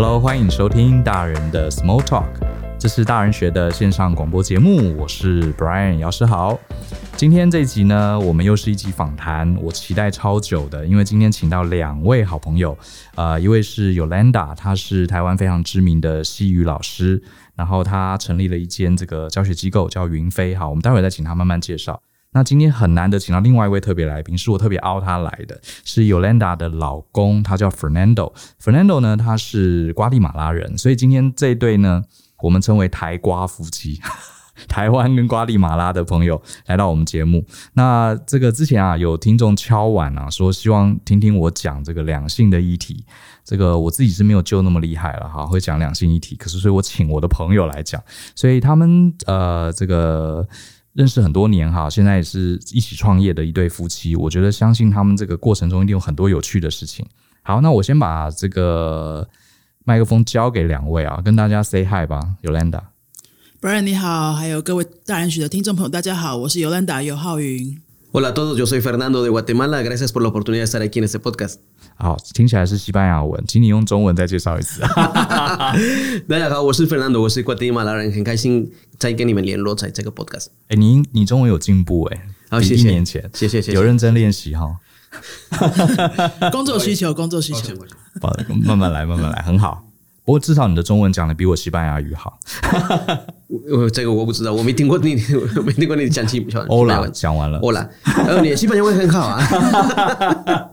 Hello，欢迎收听大人的 Small Talk，这是大人学的线上广播节目，我是 Brian 姚诗豪。今天这一集呢，我们又是一集访谈，我期待超久的，因为今天请到两位好朋友，呃，一位是 Yolanda，她是台湾非常知名的西语老师，然后她成立了一间这个教学机构叫云飞，好，我们待会再请她慢慢介绍。那今天很难得请到另外一位特别来宾，是我特别邀他来的，是 Yolanda 的老公，他叫 Fernando。Fernando 呢，他是瓜地马拉人，所以今天这一对呢，我们称为台瓜夫妻，台湾跟瓜地马拉的朋友来到我们节目。那这个之前啊，有听众敲碗啊，说希望听听我讲这个两性的议题。这个我自己是没有就那么厉害了哈，会讲两性议题，可是所以我请我的朋友来讲，所以他们呃这个。认识很多年哈，现在也是一起创业的一对夫妻。我觉得相信他们这个过程中一定有很多有趣的事情。好，那我先把这个麦克风交给两位啊，跟大家 say hi 吧，Yolanda。Brian 你好，还有各位大人学的听众朋友，大家好，我是 Yolanda 尤浩云。Hola a todos, yo soy Fernando de Guatemala. Gracias por la oportunidad de estar aquí en este podcast. 好，听起来是西班牙文，请你用中文再介绍一次。大家好，我是 Fernando，我是瓜地马拉人，很开心再跟你们联络在这个 podcast。哎，你你中文有进步哎，好，谢谢。一年前，谢谢谢谢，有认真练习哈。工作需求，工作需求，好，慢慢来，慢慢来，很好。不过至少你的中文讲的比我西班牙语好。我这个我不知道，我没听过你，我没听过你讲西班牙。欧啦，讲完了。欧啦，呃，你的西班牙文很好啊。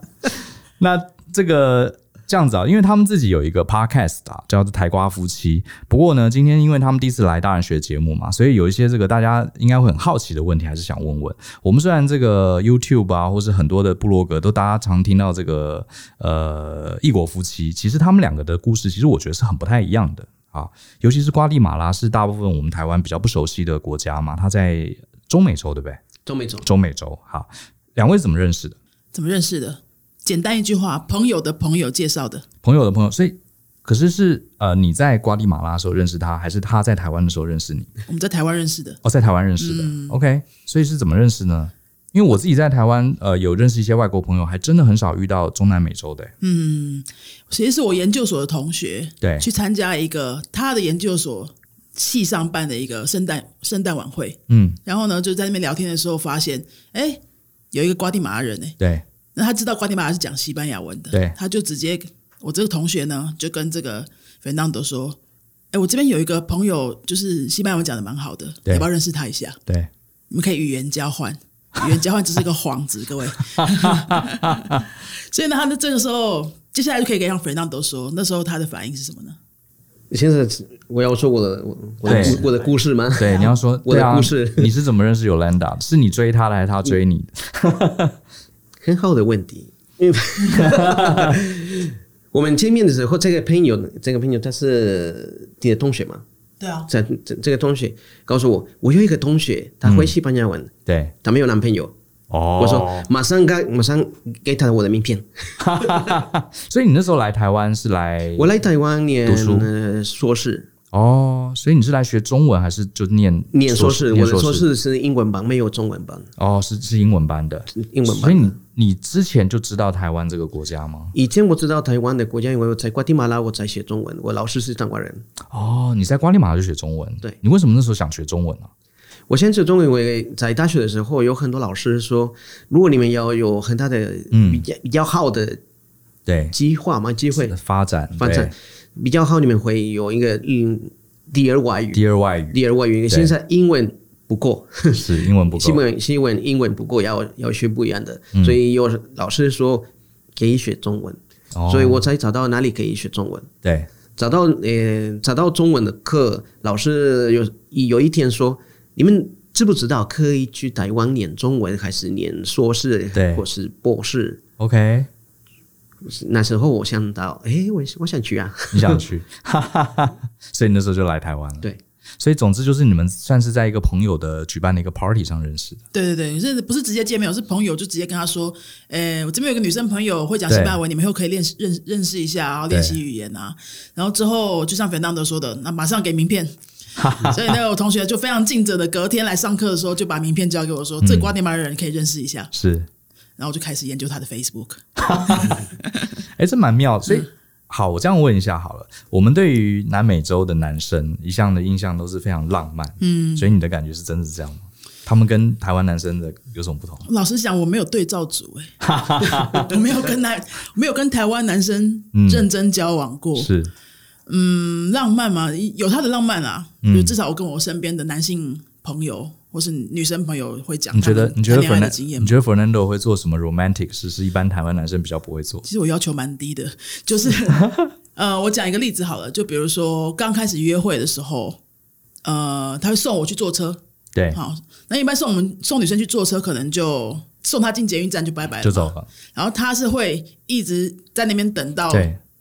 那这个。这样子啊，因为他们自己有一个 podcast 啊，叫做台瓜夫妻。不过呢，今天因为他们第一次来大人学节目嘛，所以有一些这个大家应该会很好奇的问题，还是想问问。我们虽然这个 YouTube 啊，或是很多的部落格都大家常听到这个呃异国夫妻，其实他们两个的故事，其实我觉得是很不太一样的啊。尤其是瓜地马拉是大部分我们台湾比较不熟悉的国家嘛，它在中美洲，对不对？中美洲，中美洲。好，两位怎么认识的？怎么认识的？简单一句话，朋友的朋友介绍的，朋友的朋友，所以可是是呃，你在瓜地马拉的时候认识他，还是他在台湾的时候认识你？我们在台湾认识的，哦，在台湾认识的。嗯、OK，所以是怎么认识呢？因为我自己在台湾呃，有认识一些外国朋友，还真的很少遇到中南美洲的。嗯，其实是我研究所的同学，对，去参加一个他的研究所系上办的一个圣诞圣诞晚会，嗯，然后呢，就在那边聊天的时候发现，哎，有一个瓜地马拉人哎，对。那他知道瓜地马拉是讲西班牙文的，对，他就直接我这个同学呢，就跟这个 Fernando 说：“哎，我这边有一个朋友，就是西班牙文讲的蛮好的，要不要认识他一下？对，你们可以语言交换，语言交换只是一个幌子，各位。所以呢，他的这个时候，接下来就可以跟让 Fernando 说，那时候他的反应是什么呢？现在我要说我的我的我的故事吗？对，你要说 我的故事，你是怎么认识 Yolanda？是你追他的，还是他追你的？很好的问题，因为 我们见面的时候，这个朋友，这个朋友他是你的同学嘛？对啊，这这这个同学告诉我，我有一个同学，他会西班牙文，嗯、对，他没有男朋友。哦，我说马上给马上给他我的名片。所以你那时候来台湾是来？我来台湾念读书硕士。哦，所以你是来学中文还是就念念硕士？我的硕士是英文班，没有中文班。哦，是是英文班的，英文班。所以你你之前就知道台湾这个国家吗？以前我知道台湾的国家，因为我在瓜地马拉，我在学中文。我老师是台湾人。哦，你在瓜地马拉就学中文？对。你为什么那时候想学中文呢？我先学中文，因为在大学的时候有很多老师说，如果你们要有很大的比较比较好的对计划嘛，机会发展发展比较好，你们会有一个嗯。第二外语，第二外语，第二外语。现在英文不够，是英文不够。新闻新闻英文不够，要要学不一样的。嗯、所以有老师说可以学中文，哦、所以我才找到哪里可以学中文。对，找到呃找到中文的课，老师有有一天说，你们知不知道可以去台湾念中文，还是念硕士，对，或是博士？OK。那时候我想到，哎、欸，我我想去啊，你想去，所以那时候就来台湾了。对，所以总之就是你们算是在一个朋友的举办的一个 party 上认识的。对对对，你是不是直接见面？我是朋友就直接跟他说，哎、欸，我这边有个女生朋友会讲西班牙文，你们以后可以练认认识一下，然后练习语言啊。然后之后就像 Fernando 说的，那马上给名片。所以那个我同学就非常尽责的，隔天来上课的时候就把名片交给我说，嗯、这瓜地马拉人可以认识一下。是。然后我就开始研究他的 Facebook，哎，这蛮妙。所以好，我这样问一下好了。我们对于南美洲的男生一向的印象都是非常浪漫，嗯，所以你的感觉是真的是这样吗？他们跟台湾男生的有什么不同？老实讲，我没有对照组哎，我没有跟男没有跟台湾男生认真交往过。嗯、是，嗯，浪漫嘛，有他的浪漫啊。就至少我跟我身边的男性朋友或是女生朋友会讲。你觉得？你觉得 Fernando？你觉得 Fernando 会做什么 romantic 事？是一般台湾男生比较不会做。其实我要求蛮低的，就是 呃，我讲一个例子好了，就比如说刚开始约会的时候，呃，他会送我去坐车。对，好，那一般送我们送女生去坐车，可能就送她进捷运站就拜拜了，就走了。然后他是会一直在那边等到，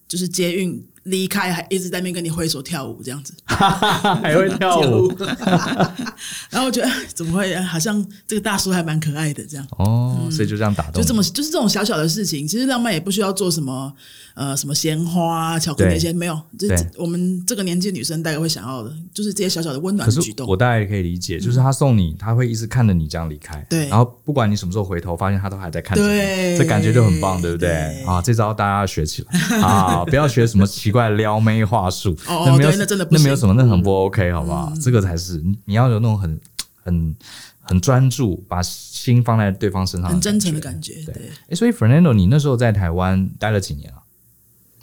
就是捷运离开，还一直在那边跟你挥手跳舞这样子，还会跳舞。然后我觉得怎么会，好像这个大叔还蛮可爱的这样。哦，嗯、所以就这样打动，就这么就是这种小小的事情，其实浪漫也不需要做什么。呃，什么鲜花、巧克力那些没有，这我们这个年纪女生大概会想要的，就是这些小小的温暖的举动。我大概也可以理解，就是他送你，他会一直看着你这样离开，对。然后不管你什么时候回头，发现他都还在看着你，这感觉就很棒，对不对？啊，这招大家要学起来 啊！不要学什么奇怪撩妹话术，哦，对，那真的那没有什么，那很不 OK，好不好？这个才是你你要有那种很很很专注，把心放在对方身上，很真诚的感觉。对，哎，所以 Fernando，你那时候在台湾待了几年啊？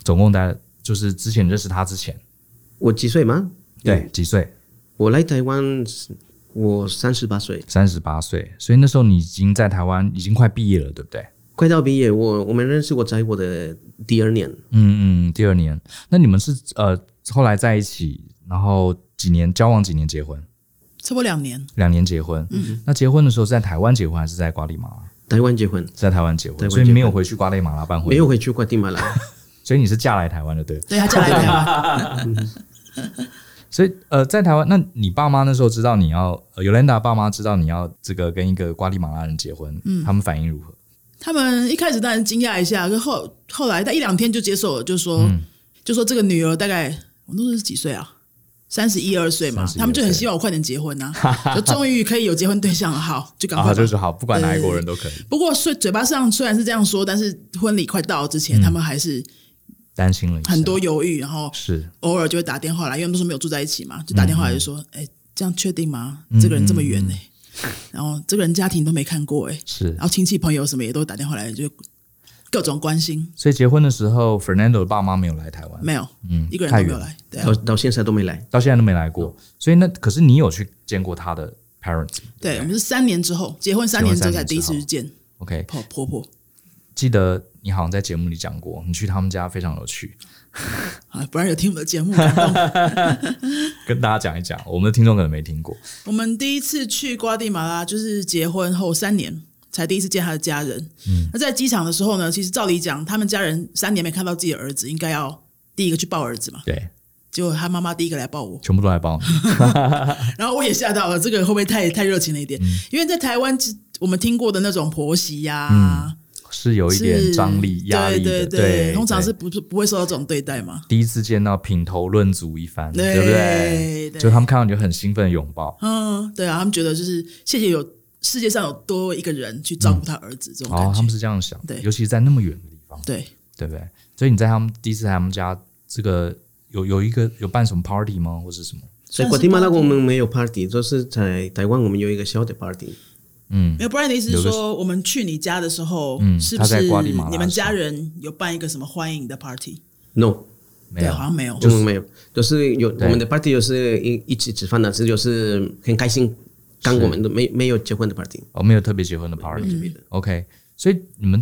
总共待就是之前认识他之前，我几岁吗？对，几岁？我来台湾，我三十八岁。三十八岁，所以那时候你已经在台湾，已经快毕业了，对不对？快到毕业，我我们认识我在我的第二年。嗯嗯，第二年。那你们是呃后来在一起，然后几年交往，几年结婚？差不多两年。两年结婚。嗯。那结婚的时候是在台湾结婚还是在瓜地马拉？台湾结婚，在台湾结婚，所以没有回去瓜地马拉办婚礼。没有回去瓜地马拉。所以你是嫁来台湾的，对？对，他嫁来台湾。所以呃，在台湾，那你爸妈那时候知道你要，呃，Yolanda 爸妈知道你要这个跟一个瓜地马拉人结婚，嗯，他们反应如何？他们一开始当然惊讶一下，可后后来他一两天就接受了，就说，嗯、就说这个女儿大概我那时候是几岁啊？三十一二岁嘛，他们就很希望我快点结婚呐、啊，就终于可以有结婚对象了，好，就赶快、哦、就是好，不管哪一国人都可以。不过，虽嘴巴上虽然是这样说，但是婚礼快到之前，嗯、他们还是。担心了很多犹豫，然后是偶尔就会打电话来，因为都是没有住在一起嘛，就打电话来就说：“哎，这样确定吗？这个人这么远呢？然后这个人家庭都没看过哎，是，然后亲戚朋友什么也都打电话来，就各种关心。所以结婚的时候，Fernando 的爸妈没有来台湾，没有，嗯，一个人都没有来，到到现在都没来，到现在都没来过。所以那可是你有去见过他的 parents？对，我们是三年之后结婚，三年之后才第一次去见。OK，婆婆婆，记得你好像在节目里讲过，你去他们家非常有趣。啊，不然有听我们的节目，跟大家讲一讲，我们的听众可能没听过。我们第一次去瓜地马拉，就是结婚后三年才第一次见他的家人。嗯，那在机场的时候呢，其实照理讲，他们家人三年没看到自己的儿子，应该要第一个去抱儿子嘛。对，结果他妈妈第一个来抱我，全部都来抱。然后我也吓到了，这个会不会太太热情了一点？嗯、因为在台湾，我们听过的那种婆媳呀、啊。嗯是有一点张力、压力的，对，对，对，对，通常是不是不会受到这种对待嘛？第一次见到品头论足一番，对，对不对？对，就他们看到你就很兴奋拥抱，嗯，对啊，他们觉得就是谢谢有世界上有多一个人去照顾他儿子这种感觉，哦，他们是这样想，对，尤其是在那么远的地方，对，对不对？所以你在他们第一次在他们家，这个有有一个有办什么 party 吗，或是什么？在瓜地马拉我们没有 party，就是在台湾我们有一个小的 party。嗯，没有，不然的意思是说，我们去你家的时候，是不是你们家人有办一个什么欢迎的 party？No，没有，好像没有，就是没有，就是有我们的 party 就是一一起吃饭的，这就是很开心。刚我们都没没有结婚的 party，哦，没有特别结婚的 party。OK，所以你们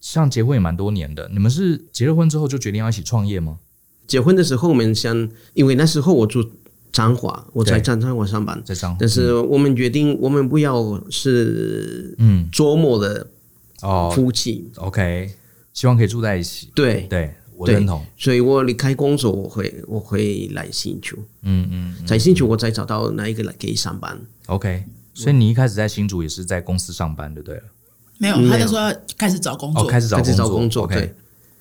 像结婚也蛮多年的，你们是结了婚之后就决定要一起创业吗？结婚的时候我们想，因为那时候我住。彰化，我在彰彰化上班，在彰化。但是我们决定，我们不要是嗯周末的哦夫妻。OK，希望可以住在一起。对对，我认同。所以我离开工作，我会我会来新竹。嗯嗯，在新竹我再找到哪一个来可以上班。OK，所以你一开始在新竹也是在公司上班对不对了。没有，他就说开始找工作，开始找工作。对。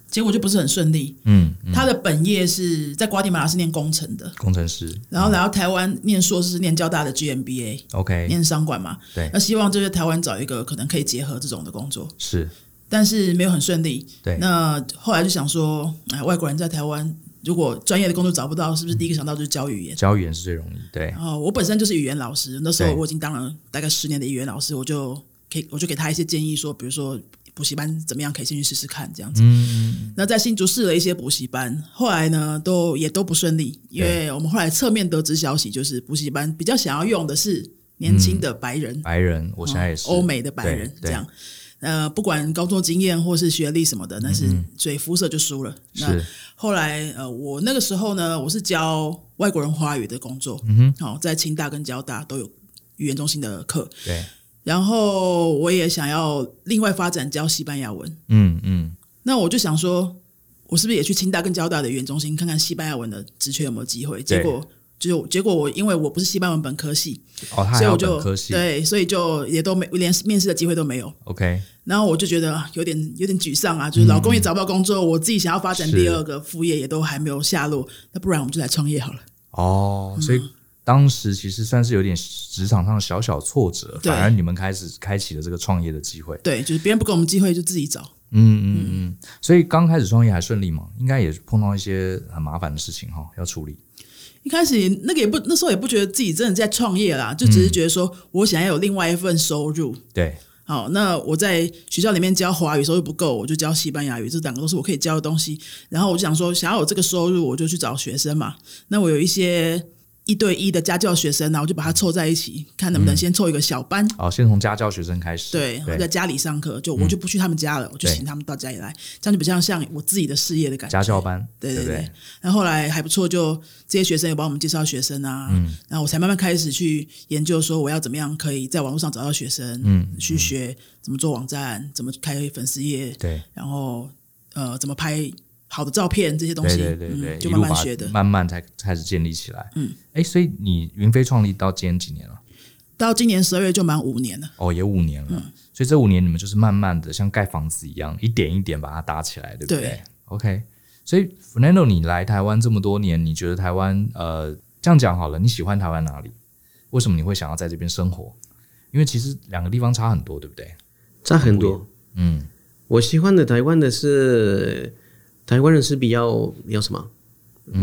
结果就不是很顺利。嗯，他的本业是在瓜地马拉是念工程的工程师，然后来到台湾念硕士，念交大的 GMBA。OK，念商管嘛。对，那希望就是台湾找一个可能可以结合这种的工作。是，但是没有很顺利。对，那后来就想说，哎，外国人在台湾，如果专业的工作找不到，是不是第一个想到就是教语言？教语言是最容易。对，然后我本身就是语言老师，那时候我已经当了大概十年的语言老师，我就可以，我就给他一些建议，说，比如说补习班怎么样，可以先去试试看这样子。嗯，那在新竹试了一些补习班，后来呢，都也都不顺利，因为我们后来侧面得知消息，就是补习班比较想要用的是年轻的白人，嗯、白人，我现在也是。欧美的白人这样。呃，不管工作经验或是学历什么的，但是所以肤色就输了。嗯、那后来呃，我那个时候呢，我是教外国人华语的工作，嗯哼，好，在清大跟交大都有语言中心的课，对。然后我也想要另外发展教西班牙文，嗯嗯。那我就想说，我是不是也去清大跟交大的语言中心看看西班牙文的职缺有没有机会？结果。就结果我因为我不是西班牙文本科系，哦，他还有本科系，所以我就对，所以就也都没连面试的机会都没有。OK，然后我就觉得有点有点沮丧啊，就是老公也找不到工作，嗯、我自己想要发展第二个副业也都还没有下落，那不然我们就来创业好了。哦，所以当时其实算是有点职场上小小挫折，反而你们开始开启了这个创业的机会。对，就是别人不给我们机会，就自己找。嗯嗯嗯，所以刚开始创业还顺利吗？应该也碰到一些很麻烦的事情哈，要处理。一开始那个也不，那时候也不觉得自己真的在创业啦，就只是觉得说我想要有另外一份收入。嗯、对，好，那我在学校里面教华语收入不够，我就教西班牙语，这两个都是我可以教的东西。然后我就想说，想要有这个收入，我就去找学生嘛。那我有一些。一对一的家教学生，然后就把他凑在一起，看能不能先凑一个小班。哦，先从家教学生开始。对，我在家里上课，就我就不去他们家了，我就请他们到家里来，这样就比较像我自己的事业的感觉。家教班，对对对。然后后来还不错，就这些学生也帮我们介绍学生啊，嗯然后我才慢慢开始去研究，说我要怎么样可以在网络上找到学生，嗯，去学怎么做网站，怎么开粉丝页，对，然后呃，怎么拍。好的照片这些东西，对对对对，嗯、就慢慢学的，慢慢才开始建立起来。嗯，哎，所以你云飞创立到今年几年了？到今年十二月就满五年了。哦，也五年了。嗯、所以这五年你们就是慢慢的像盖房子一样，一点一点把它搭起来，对不对？对。OK，所以 Fernando，你来台湾这么多年，你觉得台湾呃，这样讲好了，你喜欢台湾哪里？为什么你会想要在这边生活？因为其实两个地方差很多，对不对？差很多。嗯，我喜欢的台湾的是。台湾人是比较比较什么？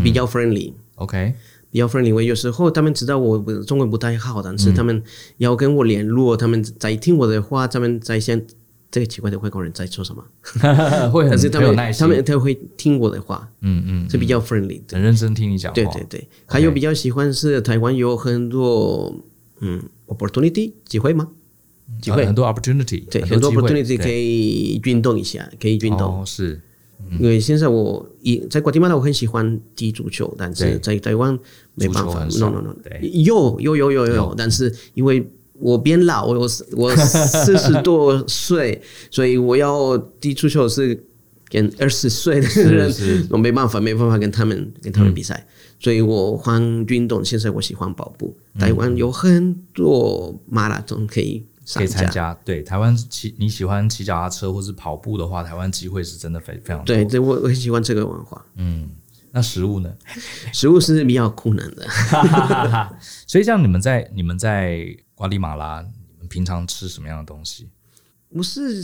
比较 friendly，OK，、嗯、比较 friendly。我有时候他们知道我中文不太好，但是他们要跟我联络，他们在听我的话，他们在想这个奇怪的外国人在说什么，会很他们他们他会听我的话，嗯嗯，是比较 friendly，很认真听你讲话。对对对，还有比较喜欢是台湾有很多嗯 opportunity 机会吗？机会。很多 opportunity，对，很多 opportunity 可以运动一下，可以运动，是。因为现在我一在瓜地马拉我很喜欢踢足球，但是在台湾没办法。no no no，有有有有有，但是因为我变老，我我 四十多岁，所以我要踢足球是跟二十岁的人，我没办法没办法跟他们跟他们比赛，所以我换运动。现在我喜欢跑步，台湾有很多马拉松可以。可以参加，对台湾骑你喜欢骑脚踏车或是跑步的话，台湾机会是真的非非常多。对，对我我很喜欢这个文化。嗯，那食物呢？食物是比较困难的。所以像你们在你们在瓜地马拉，你们平常吃什么样的东西？不是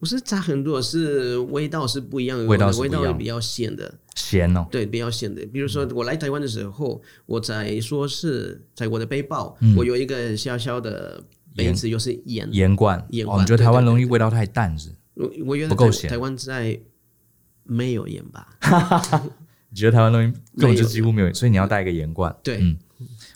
不是差很多，是味道是不一样的，味道是味道比较咸的，咸哦。对，比较咸的。比如说我来台湾的时候，我在说是在我的背包，嗯、我有一个小小的。杯子又是盐盐罐，盐罐。你觉得台湾容易味道太淡是？我我觉得不够咸。台湾在没有盐吧？你觉得台湾东西根本就几乎没有，所以你要带一个盐罐。对，嗯，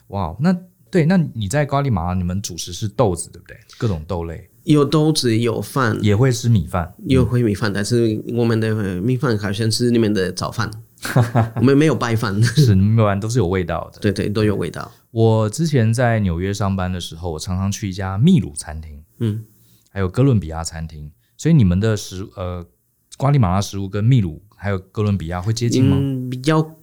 哇，那对，那你在瓜地马拉，你们主食是豆子，对不对？各种豆类，有豆子，有饭，也会吃米饭，也会米饭，但是我们的米饭好像是你们的早饭，我们没有白饭，是你们都是有味道的，对对，都有味道。我之前在纽约上班的时候，我常常去一家秘鲁餐厅，嗯，还有哥伦比亚餐厅。所以你们的食呃，瓜地马拉食物跟秘鲁还有哥伦比亚会接近吗？嗯，比较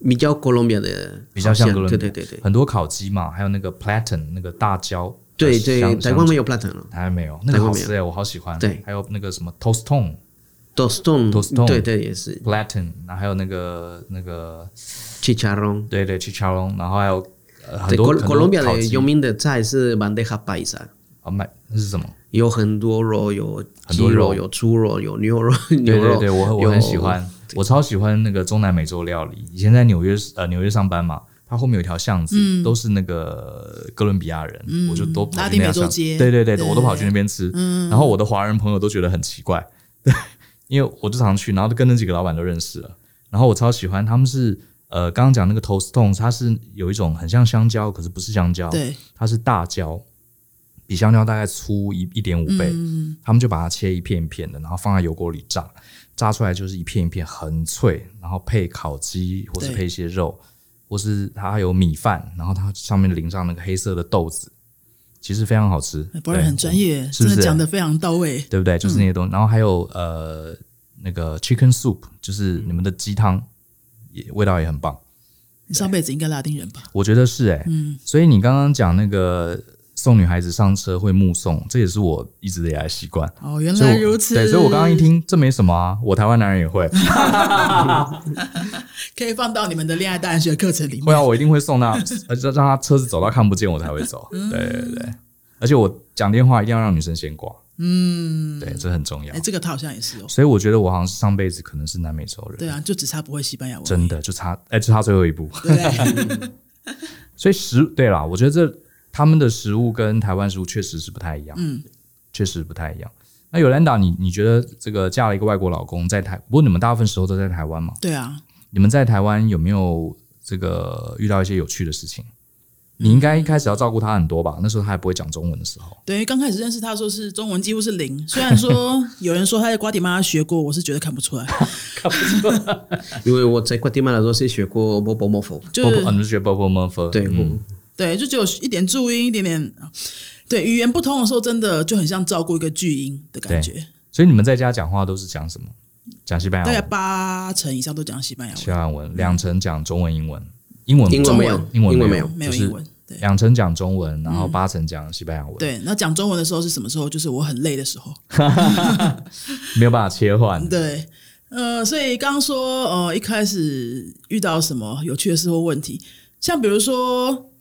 比较哥伦比亚的，比较像哥伦比亚，对对对对，很多烤鸡嘛，还有那个 plantain 那个大椒，对对，台湾没有 plantain 了，台湾没有，那个好吃哎，我好喜欢。对，还有那个什么 tostón，tostón，tostón，对对也是 plantain，然后还有那个那个 chicharrón，对对 chicharrón，然后还有。很多哥伦比亚的有名的菜是 bandeja paisa。啊，卖那是什么？有很多肉，有鸡肉，有猪肉，有牛肉，牛肉。对对对，我我很喜欢，我超喜欢那个中南美洲料理。以前在纽约呃纽约上班嘛，它后面有一条巷子，嗯、都是那个哥伦比亚人，嗯、我就都跑去那条巷。对对对，我都跑去那边吃。嗯、然后我的华人朋友都觉得很奇怪，对，因为我就常去，然后就跟那几个老板都认识了。然后我超喜欢，他们是呃刚刚讲那个 tostones，它是有一种很像香蕉，可是不是香蕉，对，它是大蕉，比香蕉大概粗一一点五倍。嗯，他们就把它切一片一片的，然后放在油锅里炸，炸出来就是一片一片很脆，然后配烤鸡或是配一些肉，或是它还有米饭，然后它上面淋上那个黑色的豆子，其实非常好吃。不是很专业，是不是讲的非常到位？对不对？就是那些东西，嗯、然后还有呃。那个 chicken soup 就是你们的鸡汤，也味道也很棒。你上辈子应该拉丁人吧？我觉得是哎、欸，嗯。所以你刚刚讲那个送女孩子上车会目送，这也是我一直以来习惯。哦，原来如此。对，所以我刚刚一听，这没什么啊，我台湾男人也会。可以放到你们的恋爱大人学课程里面。会啊，我一定会送他，而且让他车子走到看不见我才会走。对对对，而且我讲电话一定要让女生先挂。嗯，对，这很重要。哎，这个他好像也是哦。所以我觉得我好像是上辈子可能是南美洲人。对啊，就只差不会西班牙文。真的就差，哎，就差最后一步。对。所以食对啦，我觉得这他们的食物跟台湾食物确实是不太一样。嗯，确实不太一样。那 Yolanda，你你觉得这个嫁了一个外国老公在台，不过你们大部分时候都在台湾嘛？对啊。你们在台湾有没有这个遇到一些有趣的事情？你应该一开始要照顾他很多吧？那时候他还不会讲中文的时候，对，刚开始认识他说是中文几乎是零。虽然说 有人说他在瓜迪马拉学过，我是觉得看不出来，看不出来，因为我在瓜迪马拉的时候是学过 bobo morpho，就是你是学 bobo morpho，对，嗯，对，就只有一点注音，一点点，对，语言不通的时候，真的就很像照顾一个巨婴的感觉。所以你们在家讲话都是讲什么？讲西班牙文？大概八成以上都讲西班牙文，西班牙文，两成讲中文、英文，英文英文没有，英文没有，没有英文。两成讲中文，然后八成讲西班牙文。对，那讲中文的时候是什么时候？就是我很累的时候，没有办法切换。对，呃，所以刚刚说，呃，一开始遇到什么有趣的事或问题，像比如说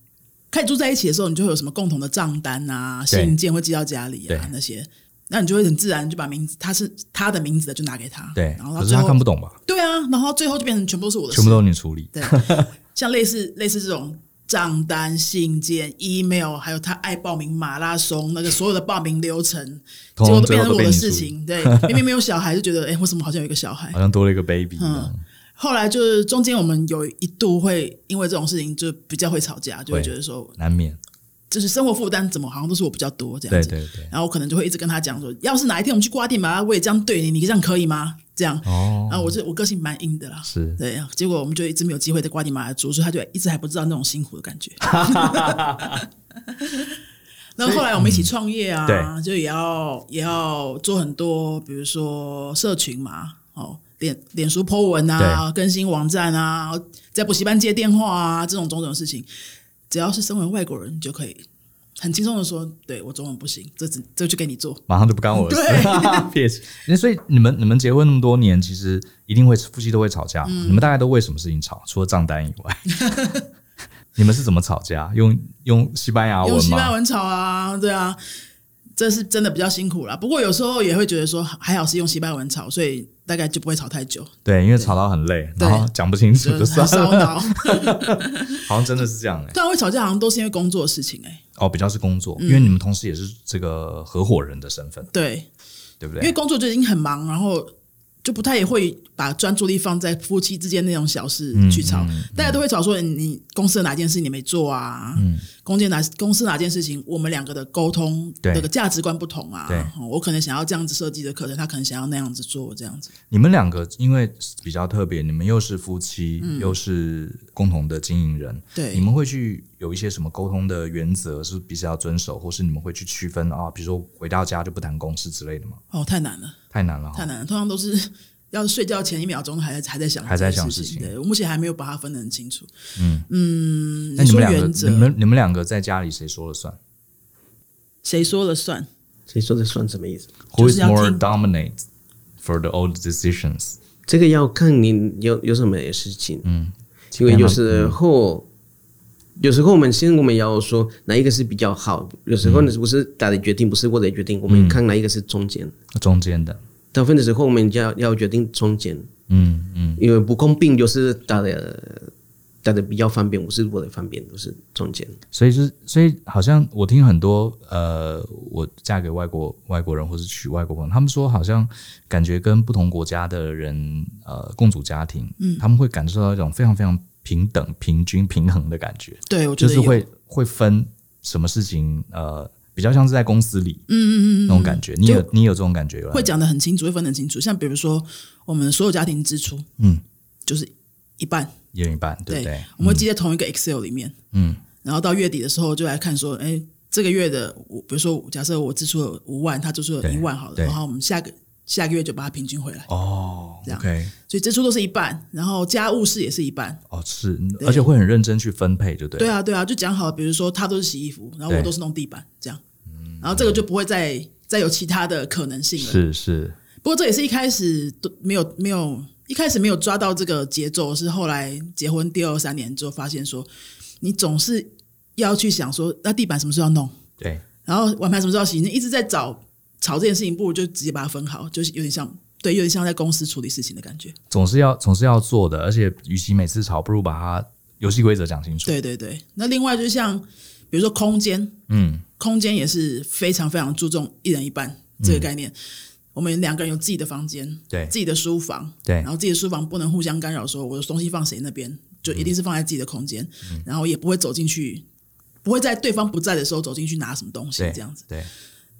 开始住在一起的时候，你就会有什么共同的账单啊、信件会寄到家里啊那些，那你就会很自然就把名字他是他的名字的就拿给他。对，然后可是他看不懂吧？对啊，然后最后就变成全部都是我的，全部都是你处理。对，像类似类似这种。账单、信件、email，还有他爱报名马拉松那个所有的报名流程，结果都变成我的事情。对，明明没有小孩，就觉得哎、欸，为什么好像有一个小孩？好像多了一个 baby。嗯，后来就是中间我们有一度会因为这种事情就比较会吵架，就会觉得说难免，就是生活负担怎么好像都是我比较多这样子。对对对。然后我可能就会一直跟他讲说，要是哪一天我们去瓜地马拉，我也这样对你，你这样可以吗？这样哦，然后我这我个性蛮硬的啦，是对，结果我们就一直没有机会在瓜地马拉住，所以他就一直还不知道那种辛苦的感觉。然后后来我们一起创业啊，嗯、就也要也要做很多，比如说社群嘛，哦，脸脸书 po 文啊，更新网站啊，在补习班接电话啊，这种种种事情，只要是身为外国人就可以。很轻松的说，对我中文不行，这只这就给你做，马上就不干我的事。对，所以你们你们结婚那么多年，其实一定会夫妻都会吵架。嗯、你们大概都为什么事情吵？除了账单以外，你们是怎么吵架？用用西班牙文吗？用西班牙文吵啊，对啊。这是真的比较辛苦啦，不过有时候也会觉得说还好是用西班牙文吵，所以大概就不会吵太久。对，因为吵到很累，然后讲不清楚就算了。好像真的是这样哎、欸。当然会吵架，好像都是因为工作的事情哎、欸。哦，比较是工作，因为你们同时也是这个合伙人的身份。对，对不对？因为工作就已经很忙，然后。就不太也会把专注力放在夫妻之间那种小事去吵，嗯嗯嗯、大家都会吵说你公司的哪件事你没做啊？嗯，公司哪公司哪件事情我们两个的沟通那个价值观不同啊？对，我可能想要这样子设计的课程，他可能想要那样子做这样子。你们两个因为比较特别，你们又是夫妻，嗯、又是共同的经营人，对，你们会去有一些什么沟通的原则是彼此要遵守，或是你们会去区分啊？比如说回到家就不谈公事之类的吗？哦，太难了。太难了，太难了。通常都是 要睡觉前一秒钟还在还在想还在想事情。对，我目前还没有把它分得很清楚。嗯嗯，那你们两个，你们你们两个在家里谁说了算？谁说了算？谁说了算什么意思？Who is more dominate for the old decisions？这个要看你有有什么事情。嗯，因为有时候有时候我们先我们要说哪一个是比较好，有时候呢不是大的决定，不是我的决定，我们看哪一个是中间，中间的。大部分的时候我们要要决定中间，嗯嗯，因为不公平就是大的。大的比较方便，不是我的方便，都是中间。所以是，所以好像我听很多呃，我嫁给外国外国人，或是娶外国人，他们说好像感觉跟不同国家的人呃共组家庭，嗯，他们会感受到一种非常非常平等、平均、平衡的感觉。对，我觉得就是会会分什么事情，呃，比较像是在公司里，嗯嗯嗯那种感觉。你有你有这种感觉吗？会讲的很清楚，会分得很清楚。像比如说我们所有家庭支出，嗯，就是一半。一人一半，对不对？对，我们会记在同一个 Excel 里面，嗯，然后到月底的时候就来看说，哎，这个月的，我比如说假设我支出了五万，他支出了一万，好了，然后我们下个下个月就把它平均回来，哦，这样，OK，所以支出都是一半，然后家务事也是一半，哦，是，而且会很认真去分配，就对，对啊，对啊，就讲好，比如说他都是洗衣服，然后我都是弄地板，这样，然后这个就不会再再有其他的可能性了，是是，不过这也是一开始都没有没有。一开始没有抓到这个节奏，是后来结婚第二三年之后发现说，你总是要去想说，那地板什么时候要弄？对，然后碗盘什么时候要洗？你一直在找吵这件事情，不如就直接把它分好，就是有点像对，有点像在公司处理事情的感觉。总是要总是要做的，而且与其每次吵，不如把它游戏规则讲清楚。对对对，那另外就像比如说空间，嗯，空间也是非常非常注重一人一半这个概念。嗯我们两个人有自己的房间，对，自己的书房，对，然后自己的书房不能互相干扰，说我的东西放谁那边，就一定是放在自己的空间，嗯、然后也不会走进去，不会在对方不在的时候走进去拿什么东西，这样子，对，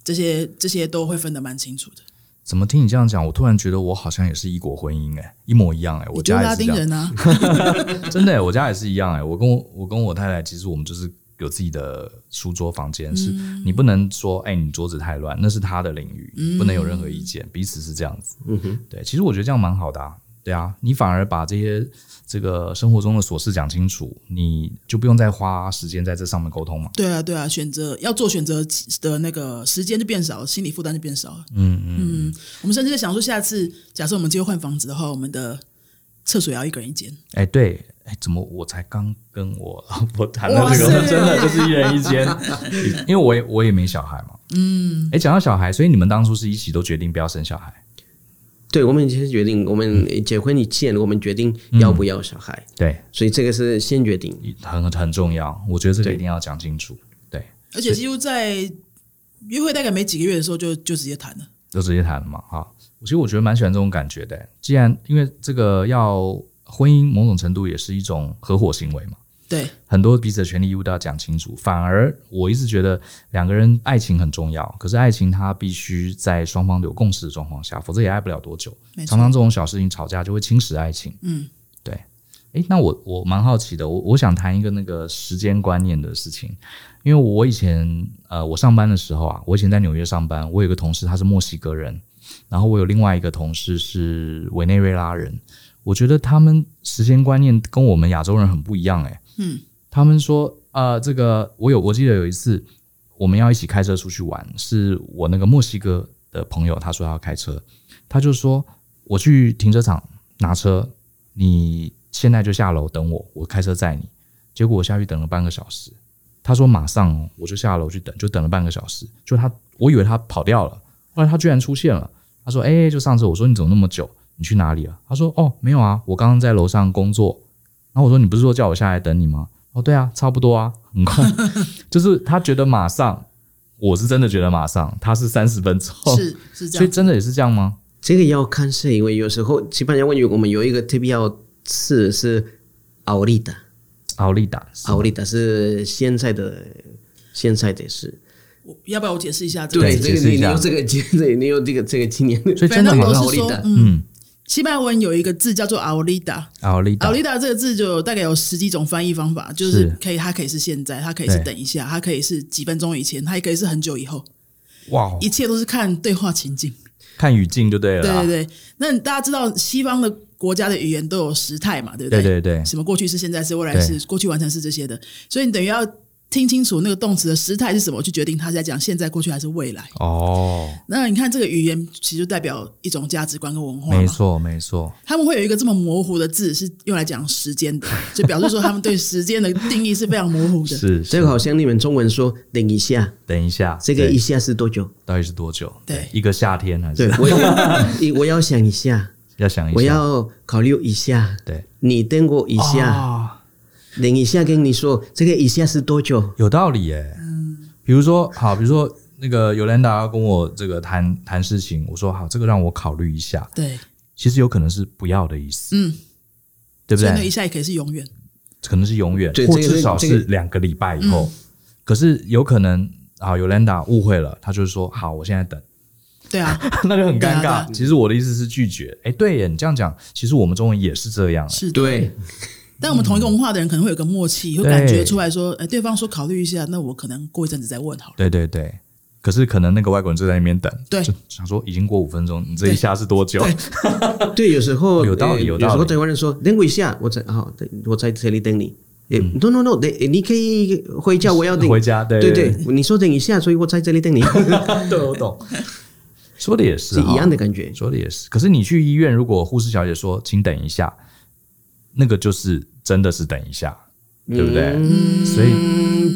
这些这些都会分得蛮清楚的。怎么听你这样讲，我突然觉得我好像也是异国婚姻、欸，哎，一模一样、欸，哎，我家拉丁人啊，真的、欸，我家也是一样、欸，哎，我跟我我跟我太太，其实我们就是。有自己的书桌房间，是你不能说，哎，你桌子太乱，那是他的领域，不能有任何意见，彼此是这样子。嗯哼，对，其实我觉得这样蛮好的啊，对啊，你反而把这些这个生活中的琐事讲清楚，你就不用再花时间在这上面沟通嘛。对啊，对啊，选择要做选择的那个时间就变少了，心理负担就变少了。嗯嗯嗯，我们甚至在想说，下次假设我们就换房子的话，我们的厕所也要一个人一间。哎，对。哎，怎么我才刚跟我老婆 谈了这个，真的就是一人一间，因为我也我也没小孩嘛。嗯，哎，讲到小孩，所以你们当初是一起都决定不要生小孩？对，我们先决定，我们结婚以前，我们决定要不要小孩。嗯、对，所以这个是先决定，很很重要。我觉得这个一定要讲清楚。对，对，而且几乎在约会大概没几个月的时候就，就就直接谈了，就直接谈了嘛。哈，其实我觉得蛮喜欢这种感觉的。既然因为这个要。婚姻某种程度也是一种合伙行为嘛？对，很多彼此的权利义务都要讲清楚。反而我一直觉得两个人爱情很重要，可是爱情它必须在双方都有共识的状况下，否则也爱不了多久。常常这种小事情吵架就会侵蚀爱情。嗯，对。诶，那我我蛮好奇的，我我想谈一个那个时间观念的事情，因为我以前呃，我上班的时候啊，我以前在纽约上班，我有个同事他是墨西哥人，然后我有另外一个同事是委内瑞拉人。我觉得他们时间观念跟我们亚洲人很不一样，诶，嗯，他们说，呃，这个我有，我记得有一次我们要一起开车出去玩，是我那个墨西哥的朋友，他说要开车，他就说我去停车场拿车，你现在就下楼等我，我开车载你。结果我下去等了半个小时，他说马上我就下楼去等，就等了半个小时，就他我以为他跑掉了，后来他居然出现了，他说，哎，就上车，我说你怎么那么久？你去哪里了？他说：“哦，没有啊，我刚刚在楼上工作。”然后我说：“你不是说叫我下来等你吗？”哦，对啊，差不多啊，很快。就是他觉得马上，我是真的觉得马上，他是三十分钟，是是这样，所以真的也是这样吗？这个要看是因为有时候，西班牙文我们有一个特别要词是奥利达，奥利达，奥利达是现在的现在的事。要不要我解释一下？对，这个你你有这个你有 这个这个经验，所以真的蛮奥利达，嗯。西班牙文有一个字叫做 ahorita，ahorita 这个字就大概有十几种翻译方法，就是可以，它可以是现在，它可以是等一下，它可以是几分钟以前，它也可以是很久以后。哇，一切都是看对话情境，看语境就对了。对对对，那大家知道西方的国家的语言都有时态嘛？对不对？对对对，什么过去式、现在式、未来式、过去完成式这些的，所以你等于要听清楚那个动词的时态是什么，去决定他是在讲现在、过去还是未来。哦，那你看这个语言其实代表一种价值观跟文化。没错，没错。他们会有一个这么模糊的字，是用来讲时间的，就表示说他们对时间的定义是非常模糊的。是，这个好像你们中文说“等一下”，等一下，这个一下是多久？到底是多久？对，一个夏天还是？对，我要 我要想一下，要想一下，我要考虑一下。对，你等我一下。哦等一下，跟你说这个一下是多久？有道理耶。嗯，比如说，好，比如说那个 Yolanda 要跟我这个谈谈事情，我说好，这个让我考虑一下。对，其实有可能是不要的意思。嗯，对不对？那一下也可以是永远，可能是永远，或至少是两个礼拜以后。可是有可能，好，Yolanda 误会了，他就是说好，我现在等。对啊，那就很尴尬。其实我的意思是拒绝。哎，对耶，你这样讲，其实我们中文也是这样。是对。但我们同一个文化的人可能会有个默契，会感觉出来说，哎，对方说考虑一下，那我可能过一阵子再问好了。对对对，可是可能那个外国人就在那边等，对，想说已经过五分钟，你这一下是多久？对，有时候有道理，有道理。有时候台湾人说等我一下，我在好，我在这里等你。No No No，等你可以回家，我要等回家。对对对，你说等一下，所以我在这里等你。对，我懂。说的也是，是一样的感觉。说的也是，可是你去医院，如果护士小姐说请等一下，那个就是。真的是等一下，对不对？嗯、所以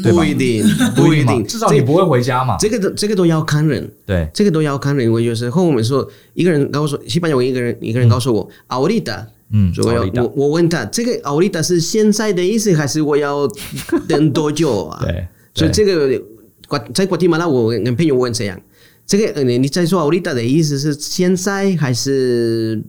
不一定，不一定，至少你不会回家嘛。这个都这个都要看人，对，这个都要看人。我有时候我们说一个人告诉西班牙文，一个人一个人告诉我，ahorita，嗯，我要我我问他，这个 ahorita 是现在的意思，还是我要等多久啊？对，所以这个在瓜地马拉，我跟朋友问这样，这个你你在说 ahorita 的意思是现在还是